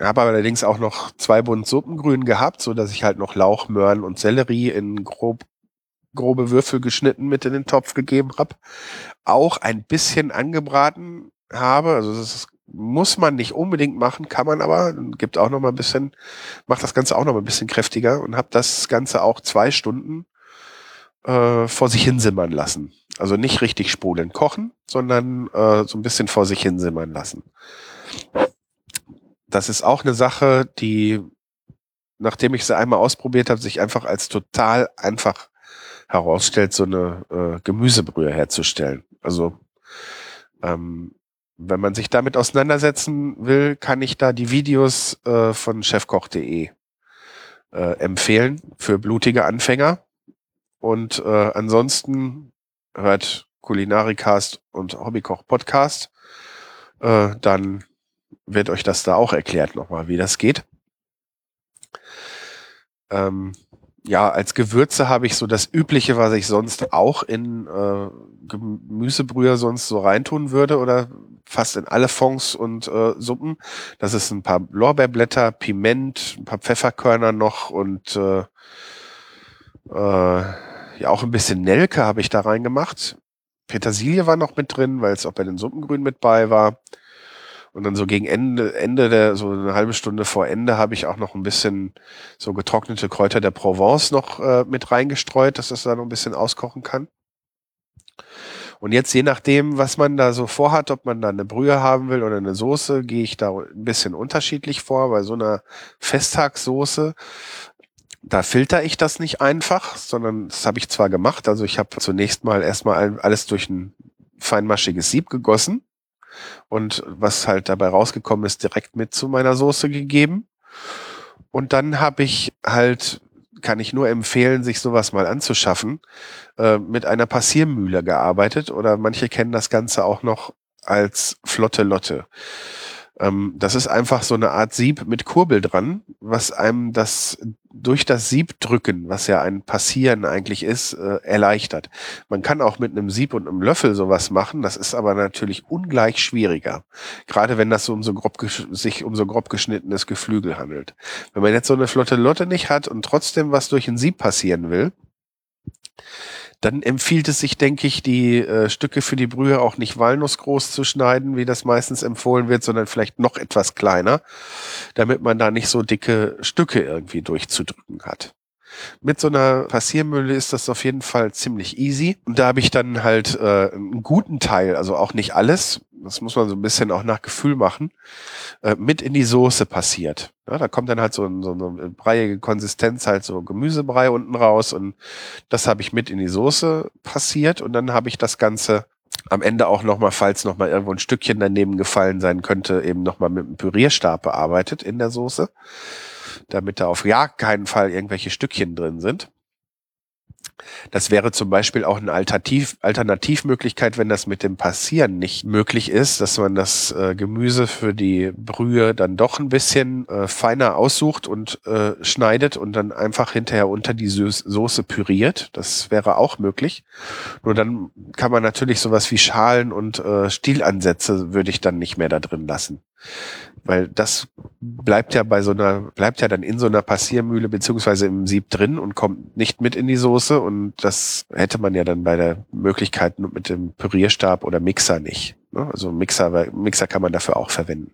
habe allerdings auch noch zwei Bund Suppengrün gehabt, so dass ich halt noch Lauch, Möhren und Sellerie in grob, grobe Würfel geschnitten mit in den Topf gegeben habe. Auch ein bisschen angebraten habe, also das muss man nicht unbedingt machen, kann man aber, gibt auch noch mal ein bisschen, macht das Ganze auch noch mal ein bisschen kräftiger und habe das Ganze auch zwei Stunden äh, vor sich hinsimmern lassen. Also nicht richtig sprudeln kochen, sondern äh, so ein bisschen vor sich hinsimmern lassen das ist auch eine Sache, die, nachdem ich sie einmal ausprobiert habe, sich einfach als total einfach herausstellt, so eine äh, Gemüsebrühe herzustellen. Also ähm, wenn man sich damit auseinandersetzen will, kann ich da die Videos äh, von chefkoch.de äh, empfehlen für blutige Anfänger. Und äh, ansonsten hört Kulinarikast und Hobbykoch Podcast. Äh, dann wird euch das da auch erklärt nochmal, wie das geht. Ähm, ja, als Gewürze habe ich so das Übliche, was ich sonst auch in äh, Gemüsebrühe sonst so reintun würde oder fast in alle Fonds und äh, Suppen. Das ist ein paar Lorbeerblätter, Piment, ein paar Pfefferkörner noch und äh, äh, ja auch ein bisschen Nelke habe ich da reingemacht. Petersilie war noch mit drin, weil es auch bei den Suppengrün mit bei war. Und dann so gegen Ende, Ende der, so eine halbe Stunde vor Ende habe ich auch noch ein bisschen so getrocknete Kräuter der Provence noch äh, mit reingestreut, dass das da noch ein bisschen auskochen kann. Und jetzt je nachdem, was man da so vorhat, ob man da eine Brühe haben will oder eine Soße, gehe ich da ein bisschen unterschiedlich vor. Bei so einer Festtagssoße, da filter ich das nicht einfach, sondern das habe ich zwar gemacht. Also ich habe zunächst mal erstmal alles durch ein feinmaschiges Sieb gegossen und was halt dabei rausgekommen ist, direkt mit zu meiner Soße gegeben. Und dann habe ich halt, kann ich nur empfehlen, sich sowas mal anzuschaffen, äh, mit einer Passiermühle gearbeitet oder manche kennen das Ganze auch noch als Flotte Lotte. Ähm, das ist einfach so eine Art Sieb mit Kurbel dran, was einem das durch das Sieb drücken, was ja ein Passieren eigentlich ist, äh, erleichtert. Man kann auch mit einem Sieb und einem Löffel sowas machen, das ist aber natürlich ungleich schwieriger. Gerade wenn das so um so grob sich um so grob geschnittenes Geflügel handelt. Wenn man jetzt so eine flotte Lotte nicht hat und trotzdem was durch ein Sieb passieren will, dann empfiehlt es sich, denke ich, die äh, Stücke für die Brühe auch nicht walnussgroß zu schneiden, wie das meistens empfohlen wird, sondern vielleicht noch etwas kleiner, damit man da nicht so dicke Stücke irgendwie durchzudrücken hat. Mit so einer Passiermühle ist das auf jeden Fall ziemlich easy. Und da habe ich dann halt äh, einen guten Teil, also auch nicht alles, das muss man so ein bisschen auch nach Gefühl machen, äh, mit in die Soße passiert. Ja, da kommt dann halt so, ein, so eine breiige Konsistenz, halt so Gemüsebrei unten raus und das habe ich mit in die Soße passiert und dann habe ich das Ganze am Ende auch nochmal, falls nochmal irgendwo ein Stückchen daneben gefallen sein könnte, eben nochmal mit einem Pürierstab bearbeitet in der Soße damit da auf ja keinen Fall irgendwelche Stückchen drin sind. Das wäre zum Beispiel auch eine Alternativ Alternativmöglichkeit, wenn das mit dem Passieren nicht möglich ist, dass man das äh, Gemüse für die Brühe dann doch ein bisschen äh, feiner aussucht und äh, schneidet und dann einfach hinterher unter die Soße püriert. Das wäre auch möglich. Nur dann kann man natürlich sowas wie Schalen und äh, Stielansätze würde ich dann nicht mehr da drin lassen weil das bleibt ja bei so einer, bleibt ja dann in so einer Passiermühle beziehungsweise im Sieb drin und kommt nicht mit in die Soße und das hätte man ja dann bei der Möglichkeit mit dem Pürierstab oder Mixer nicht. Ne? Also Mixer, Mixer kann man dafür auch verwenden.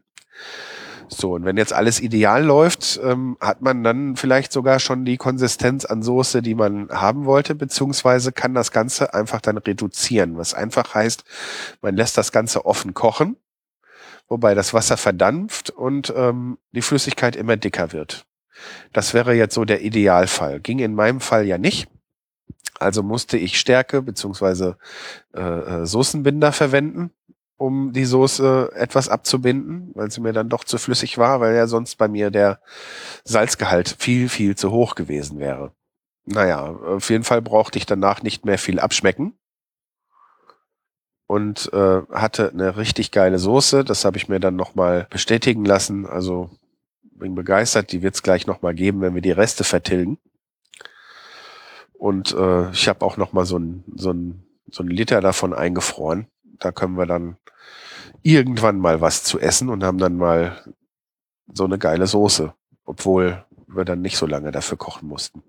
So, und wenn jetzt alles ideal läuft, ähm, hat man dann vielleicht sogar schon die Konsistenz an Soße, die man haben wollte, beziehungsweise kann das Ganze einfach dann reduzieren, was einfach heißt, man lässt das Ganze offen kochen wobei das Wasser verdampft und ähm, die Flüssigkeit immer dicker wird. Das wäre jetzt so der Idealfall. Ging in meinem Fall ja nicht. Also musste ich Stärke beziehungsweise äh, äh, Soßenbinder verwenden, um die Soße etwas abzubinden, weil sie mir dann doch zu flüssig war, weil ja sonst bei mir der Salzgehalt viel, viel zu hoch gewesen wäre. Naja, auf jeden Fall brauchte ich danach nicht mehr viel abschmecken und äh, hatte eine richtig geile Soße. Das habe ich mir dann nochmal bestätigen lassen. Also bin begeistert. Die wird es gleich nochmal geben, wenn wir die Reste vertilgen. Und äh, ich habe auch nochmal so ein, so, so ein Liter davon eingefroren. Da können wir dann irgendwann mal was zu essen und haben dann mal so eine geile Soße. Obwohl wir dann nicht so lange dafür kochen mussten.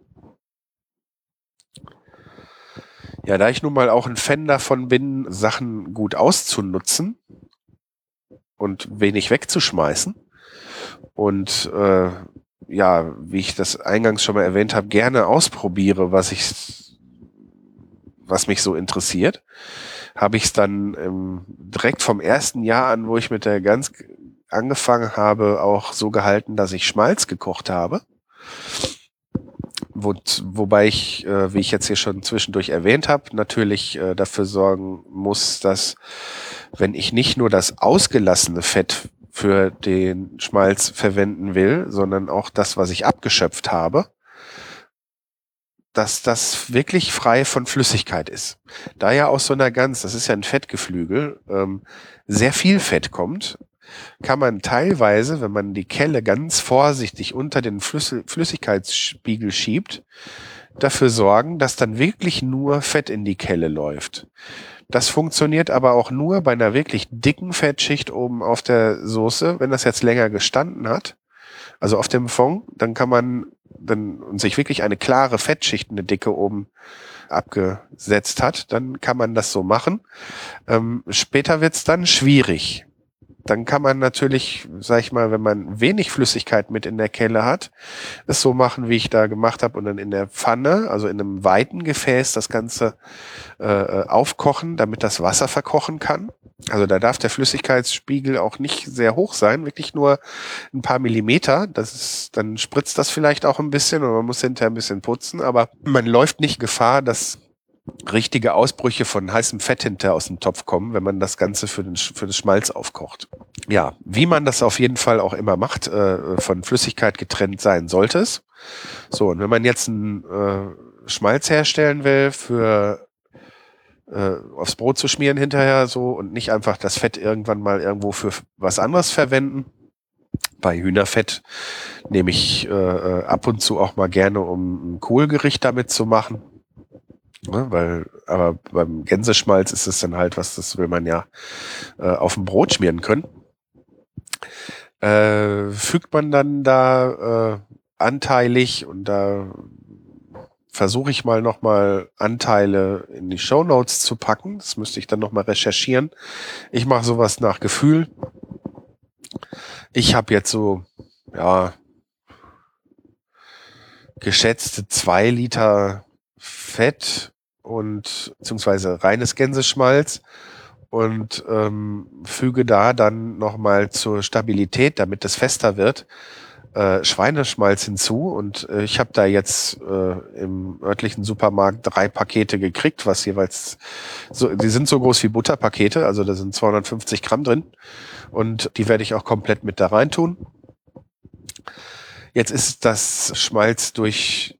Ja, da ich nun mal auch ein Fan davon bin, Sachen gut auszunutzen und wenig wegzuschmeißen und äh, ja, wie ich das eingangs schon mal erwähnt habe, gerne ausprobiere, was ich, was mich so interessiert, habe ich es dann ähm, direkt vom ersten Jahr an, wo ich mit der ganz angefangen habe, auch so gehalten, dass ich Schmalz gekocht habe wo, wobei ich, äh, wie ich jetzt hier schon zwischendurch erwähnt habe, natürlich äh, dafür sorgen muss, dass wenn ich nicht nur das ausgelassene Fett für den Schmalz verwenden will, sondern auch das, was ich abgeschöpft habe, dass das wirklich frei von Flüssigkeit ist. Da ja aus so einer Gans, das ist ja ein Fettgeflügel, ähm, sehr viel Fett kommt, kann man teilweise, wenn man die Kelle ganz vorsichtig unter den Flüssig Flüssigkeitsspiegel schiebt, dafür sorgen, dass dann wirklich nur Fett in die Kelle läuft. Das funktioniert aber auch nur bei einer wirklich dicken Fettschicht oben auf der Soße. Wenn das jetzt länger gestanden hat, also auf dem Fond, dann kann man dann und sich wirklich eine klare Fettschicht, eine dicke oben abgesetzt hat, dann kann man das so machen. Ähm, später wird's dann schwierig dann kann man natürlich, sag ich mal, wenn man wenig Flüssigkeit mit in der Kelle hat, es so machen, wie ich da gemacht habe, und dann in der Pfanne, also in einem weiten Gefäß, das Ganze äh, äh, aufkochen, damit das Wasser verkochen kann. Also da darf der Flüssigkeitsspiegel auch nicht sehr hoch sein, wirklich nur ein paar Millimeter. Das ist, dann spritzt das vielleicht auch ein bisschen und man muss hinterher ein bisschen putzen, aber man läuft nicht Gefahr, dass richtige Ausbrüche von heißem Fett hinter aus dem Topf kommen, wenn man das Ganze für, den, für das Schmalz aufkocht. Ja, wie man das auf jeden Fall auch immer macht, äh, von Flüssigkeit getrennt sein sollte es. So, und wenn man jetzt einen äh, Schmalz herstellen will, für äh, aufs Brot zu schmieren hinterher so und nicht einfach das Fett irgendwann mal irgendwo für was anderes verwenden, bei Hühnerfett nehme ich äh, äh ab und zu auch mal gerne, um ein Kohlgericht damit zu machen. Ne, weil, aber beim Gänseschmalz ist es dann halt was, das will man ja äh, auf dem Brot schmieren können. Äh, fügt man dann da äh, anteilig und da versuche ich mal nochmal Anteile in die Show Notes zu packen. Das müsste ich dann nochmal recherchieren. Ich mache sowas nach Gefühl. Ich habe jetzt so, ja, geschätzte zwei Liter Fett und beziehungsweise reines Gänseschmalz und ähm, füge da dann nochmal zur Stabilität, damit es fester wird, äh, Schweineschmalz hinzu und äh, ich habe da jetzt äh, im örtlichen Supermarkt drei Pakete gekriegt, was jeweils so, die sind so groß wie Butterpakete, also da sind 250 Gramm drin und die werde ich auch komplett mit da rein tun. Jetzt ist das Schmalz durch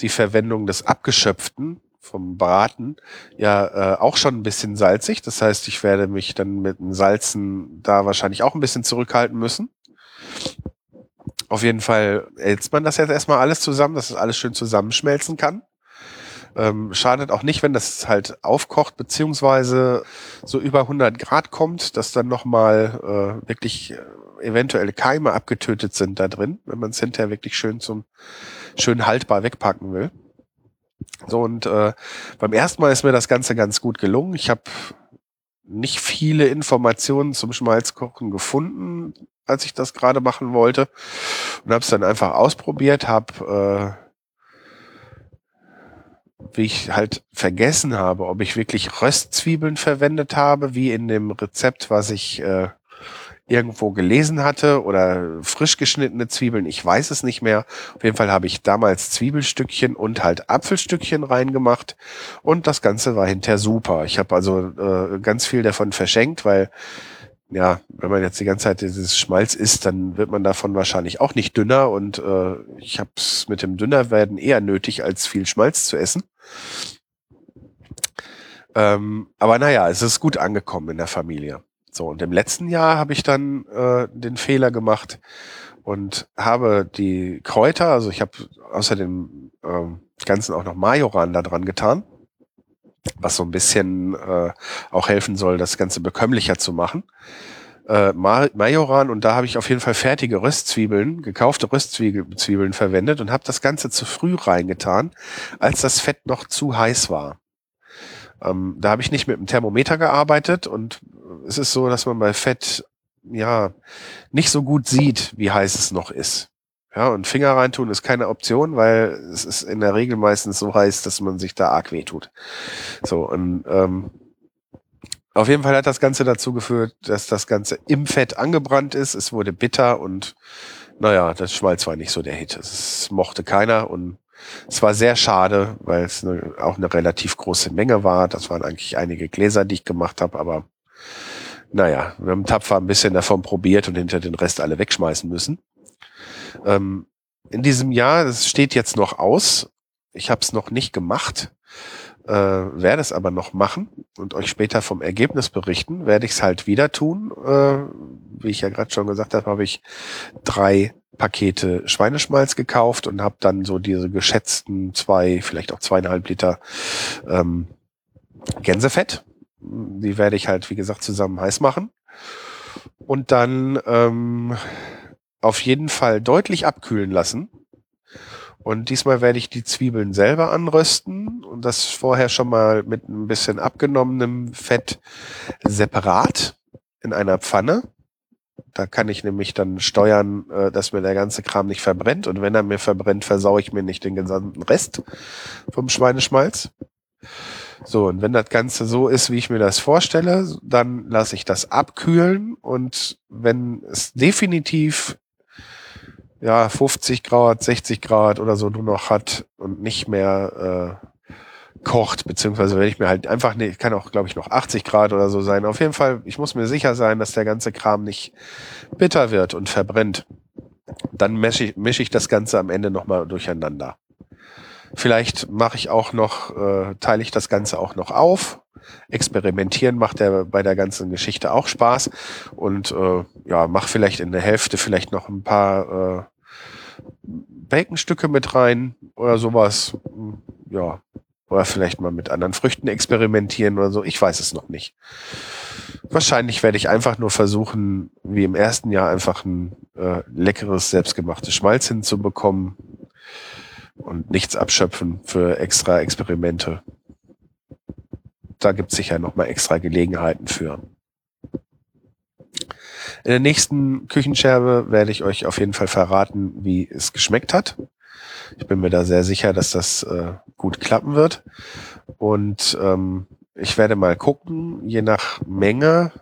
die Verwendung des Abgeschöpften vom Braten ja äh, auch schon ein bisschen salzig. Das heißt, ich werde mich dann mit dem Salzen da wahrscheinlich auch ein bisschen zurückhalten müssen. Auf jeden Fall hältst man das jetzt erstmal alles zusammen, dass es alles schön zusammenschmelzen kann. Ähm, schadet auch nicht, wenn das halt aufkocht, beziehungsweise so über 100 Grad kommt, dass dann nochmal äh, wirklich eventuelle Keime abgetötet sind da drin, wenn man es hinterher wirklich schön zum schön haltbar wegpacken will. So und äh, beim ersten Mal ist mir das Ganze ganz gut gelungen. Ich habe nicht viele Informationen zum Schmalzkochen gefunden, als ich das gerade machen wollte und habe es dann einfach ausprobiert, habe äh, wie ich halt vergessen habe, ob ich wirklich Röstzwiebeln verwendet habe, wie in dem Rezept, was ich äh, irgendwo gelesen hatte oder frisch geschnittene Zwiebeln, ich weiß es nicht mehr. Auf jeden Fall habe ich damals Zwiebelstückchen und halt Apfelstückchen reingemacht und das Ganze war hinterher super. Ich habe also äh, ganz viel davon verschenkt, weil ja, wenn man jetzt die ganze Zeit dieses Schmalz isst, dann wird man davon wahrscheinlich auch nicht dünner und äh, ich habe es mit dem Dünnerwerden eher nötig, als viel Schmalz zu essen. Ähm, aber naja, es ist gut angekommen in der Familie. So, und im letzten Jahr habe ich dann äh, den Fehler gemacht und habe die Kräuter, also ich habe außer dem äh, Ganzen auch noch Majoran da dran getan, was so ein bisschen äh, auch helfen soll, das Ganze bekömmlicher zu machen. Äh, Majoran und da habe ich auf jeden Fall fertige Röstzwiebeln, gekaufte Röstzwiebeln verwendet und habe das Ganze zu früh reingetan, als das Fett noch zu heiß war. Ähm, da habe ich nicht mit dem Thermometer gearbeitet und es ist so, dass man bei Fett ja nicht so gut sieht, wie heiß es noch ist. Ja, und Finger reintun ist keine Option, weil es ist in der Regel meistens so heiß, dass man sich da arg weh tut. So, und ähm, auf jeden Fall hat das Ganze dazu geführt, dass das Ganze im Fett angebrannt ist. Es wurde bitter und naja, das Schmalz war nicht so der Hit. Es mochte keiner und es war sehr schade, weil es eine, auch eine relativ große Menge war. Das waren eigentlich einige Gläser, die ich gemacht habe, aber naja, wir haben tapfer ein bisschen davon probiert und hinter den Rest alle wegschmeißen müssen. Ähm, in diesem Jahr, das steht jetzt noch aus. Ich habe es noch nicht gemacht, äh, werde es aber noch machen und euch später vom Ergebnis berichten. Werde ich es halt wieder tun. Äh, wie ich ja gerade schon gesagt habe, habe ich drei Pakete Schweineschmalz gekauft und habe dann so diese geschätzten zwei, vielleicht auch zweieinhalb Liter ähm, Gänsefett. Die werde ich halt, wie gesagt, zusammen heiß machen. Und dann ähm, auf jeden Fall deutlich abkühlen lassen. Und diesmal werde ich die Zwiebeln selber anrösten und das vorher schon mal mit ein bisschen abgenommenem Fett separat in einer Pfanne da kann ich nämlich dann steuern, äh, dass mir der ganze Kram nicht verbrennt. Und wenn er mir verbrennt, versaue ich mir nicht den gesamten Rest vom Schweineschmalz. So, und wenn das Ganze so ist, wie ich mir das vorstelle, dann lasse ich das abkühlen und wenn es definitiv ja 50 Grad, 60 Grad oder so nur noch hat und nicht mehr äh, kocht, beziehungsweise wenn ich mir halt einfach, nee, kann auch, glaube ich, noch 80 Grad oder so sein. Auf jeden Fall, ich muss mir sicher sein, dass der ganze Kram nicht bitter wird und verbrennt. Dann mische ich, mische ich das Ganze am Ende nochmal durcheinander. Vielleicht mache ich auch noch, äh, teile ich das Ganze auch noch auf. Experimentieren macht der bei der ganzen Geschichte auch Spaß. Und äh, ja, mach vielleicht in der Hälfte vielleicht noch ein paar äh, Baconstücke mit rein oder sowas. Ja, oder vielleicht mal mit anderen Früchten experimentieren oder so. Ich weiß es noch nicht. Wahrscheinlich werde ich einfach nur versuchen, wie im ersten Jahr einfach ein äh, leckeres, selbstgemachtes Schmalz hinzubekommen und nichts abschöpfen für extra Experimente. Da gibt es sicher nochmal extra Gelegenheiten für. In der nächsten Küchenscherbe werde ich euch auf jeden Fall verraten, wie es geschmeckt hat. Ich bin mir da sehr sicher, dass das äh, gut klappen wird. Und ähm, ich werde mal gucken, je nach Menge,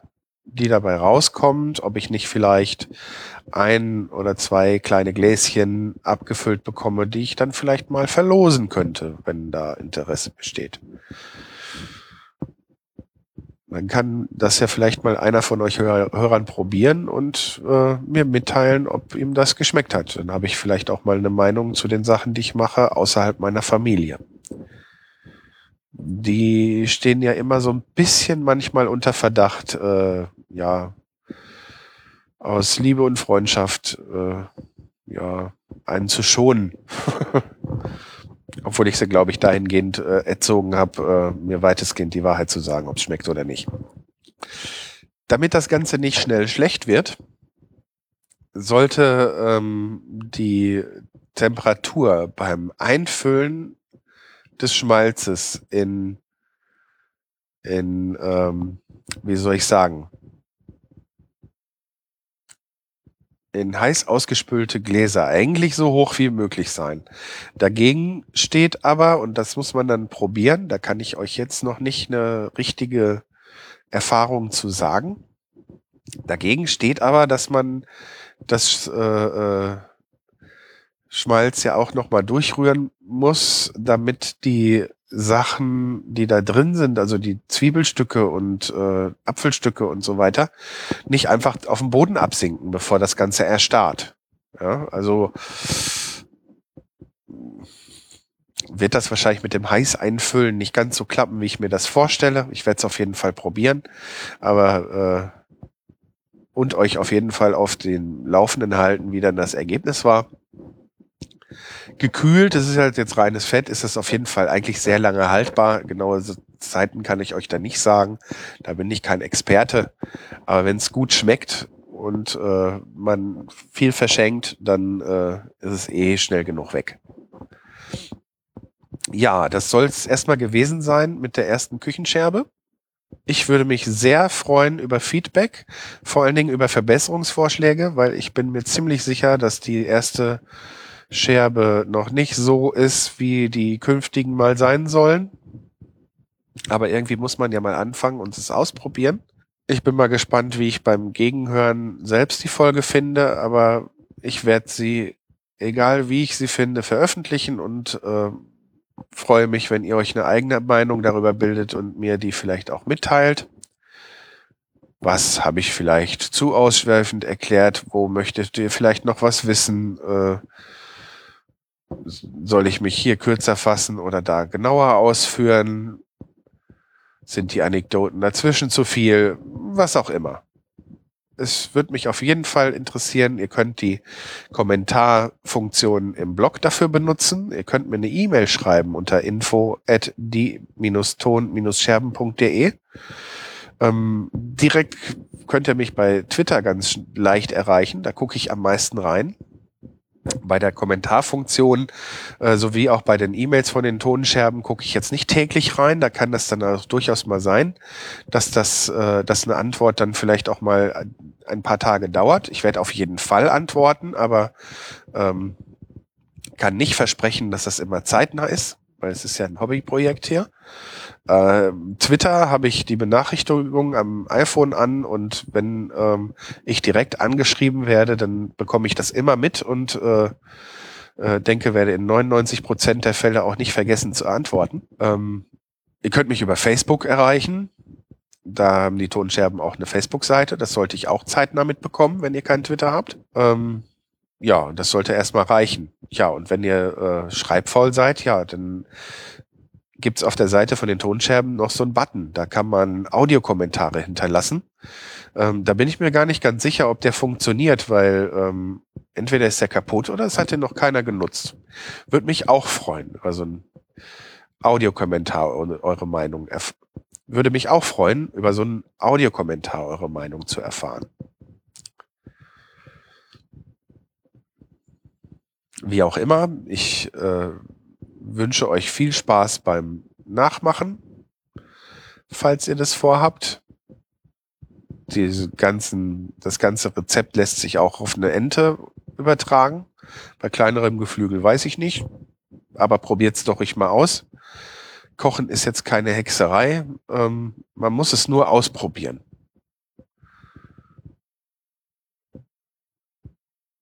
die dabei rauskommt, ob ich nicht vielleicht ein oder zwei kleine Gläschen abgefüllt bekomme, die ich dann vielleicht mal verlosen könnte, wenn da Interesse besteht. Dann kann das ja vielleicht mal einer von euch Hör Hörern probieren und äh, mir mitteilen, ob ihm das geschmeckt hat. Dann habe ich vielleicht auch mal eine Meinung zu den Sachen, die ich mache, außerhalb meiner Familie. Die stehen ja immer so ein bisschen manchmal unter Verdacht, äh, ja, aus Liebe und Freundschaft, äh, ja, einen zu schonen. Obwohl ich sie, glaube ich, dahingehend äh, erzogen habe, äh, mir weitestgehend die Wahrheit zu sagen, ob es schmeckt oder nicht. Damit das Ganze nicht schnell schlecht wird, sollte ähm, die Temperatur beim Einfüllen des Schmalzes in, in ähm, wie soll ich sagen, in heiß ausgespülte Gläser eigentlich so hoch wie möglich sein. Dagegen steht aber, und das muss man dann probieren, da kann ich euch jetzt noch nicht eine richtige Erfahrung zu sagen. Dagegen steht aber, dass man das äh, äh, Schmalz ja auch nochmal durchrühren muss, damit die Sachen, die da drin sind, also die Zwiebelstücke und äh, Apfelstücke und so weiter, nicht einfach auf den Boden absinken, bevor das Ganze erstarrt. Ja, also wird das wahrscheinlich mit dem heiß einfüllen nicht ganz so klappen, wie ich mir das vorstelle. Ich werde es auf jeden Fall probieren, aber äh, und euch auf jeden Fall auf den Laufenden halten, wie dann das Ergebnis war gekühlt, das ist halt jetzt reines Fett, ist das auf jeden Fall eigentlich sehr lange haltbar. Genaue Zeiten kann ich euch da nicht sagen. Da bin ich kein Experte. Aber wenn es gut schmeckt und äh, man viel verschenkt, dann äh, ist es eh schnell genug weg. Ja, das soll es erstmal gewesen sein mit der ersten Küchenscherbe. Ich würde mich sehr freuen über Feedback, vor allen Dingen über Verbesserungsvorschläge, weil ich bin mir ziemlich sicher, dass die erste Scherbe noch nicht so ist, wie die künftigen mal sein sollen. Aber irgendwie muss man ja mal anfangen und es ausprobieren. Ich bin mal gespannt, wie ich beim Gegenhören selbst die Folge finde, aber ich werde sie, egal wie ich sie finde, veröffentlichen und äh, freue mich, wenn ihr euch eine eigene Meinung darüber bildet und mir die vielleicht auch mitteilt. Was habe ich vielleicht zu ausschweifend erklärt? Wo möchtet ihr vielleicht noch was wissen? Äh, soll ich mich hier kürzer fassen oder da genauer ausführen? Sind die Anekdoten dazwischen zu viel? Was auch immer. Es wird mich auf jeden Fall interessieren. Ihr könnt die Kommentarfunktion im Blog dafür benutzen. Ihr könnt mir eine E-Mail schreiben unter info at die-ton-scherben.de. Ähm, direkt könnt ihr mich bei Twitter ganz leicht erreichen. Da gucke ich am meisten rein bei der Kommentarfunktion äh, sowie auch bei den E-Mails von den Tonscherben gucke ich jetzt nicht täglich rein. Da kann das dann auch durchaus mal sein, dass das, äh, dass eine Antwort dann vielleicht auch mal ein paar Tage dauert. Ich werde auf jeden Fall antworten, aber ähm, kann nicht versprechen, dass das immer zeitnah ist, weil es ist ja ein Hobbyprojekt hier. Äh, Twitter habe ich die Benachrichtigung am iPhone an und wenn ähm, ich direkt angeschrieben werde, dann bekomme ich das immer mit und äh, äh, denke, werde in 99 Prozent der Fälle auch nicht vergessen zu antworten. Ähm, ihr könnt mich über Facebook erreichen. Da haben die Tonscherben auch eine Facebook-Seite. Das sollte ich auch zeitnah mitbekommen, wenn ihr keinen Twitter habt. Ähm, ja, das sollte erstmal reichen. Ja, und wenn ihr äh, schreibfaul seid, ja, dann gibt's auf der Seite von den Tonscherben noch so einen Button. Da kann man Audiokommentare hinterlassen. Ähm, da bin ich mir gar nicht ganz sicher, ob der funktioniert, weil ähm, entweder ist der kaputt oder es hat den noch keiner genutzt. Würde mich auch freuen. Also ein Audiokommentar, eure Meinung. Würde mich auch freuen, über so einen Audiokommentar eure Meinung zu erfahren. Wie auch immer, ich äh, wünsche euch viel Spaß beim Nachmachen, falls ihr das vorhabt. Diese ganzen, das ganze Rezept lässt sich auch auf eine Ente übertragen. Bei kleinerem Geflügel weiß ich nicht, aber probiert's doch ich mal aus. Kochen ist jetzt keine Hexerei. Ähm, man muss es nur ausprobieren.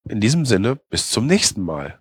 In diesem Sinne, bis zum nächsten Mal.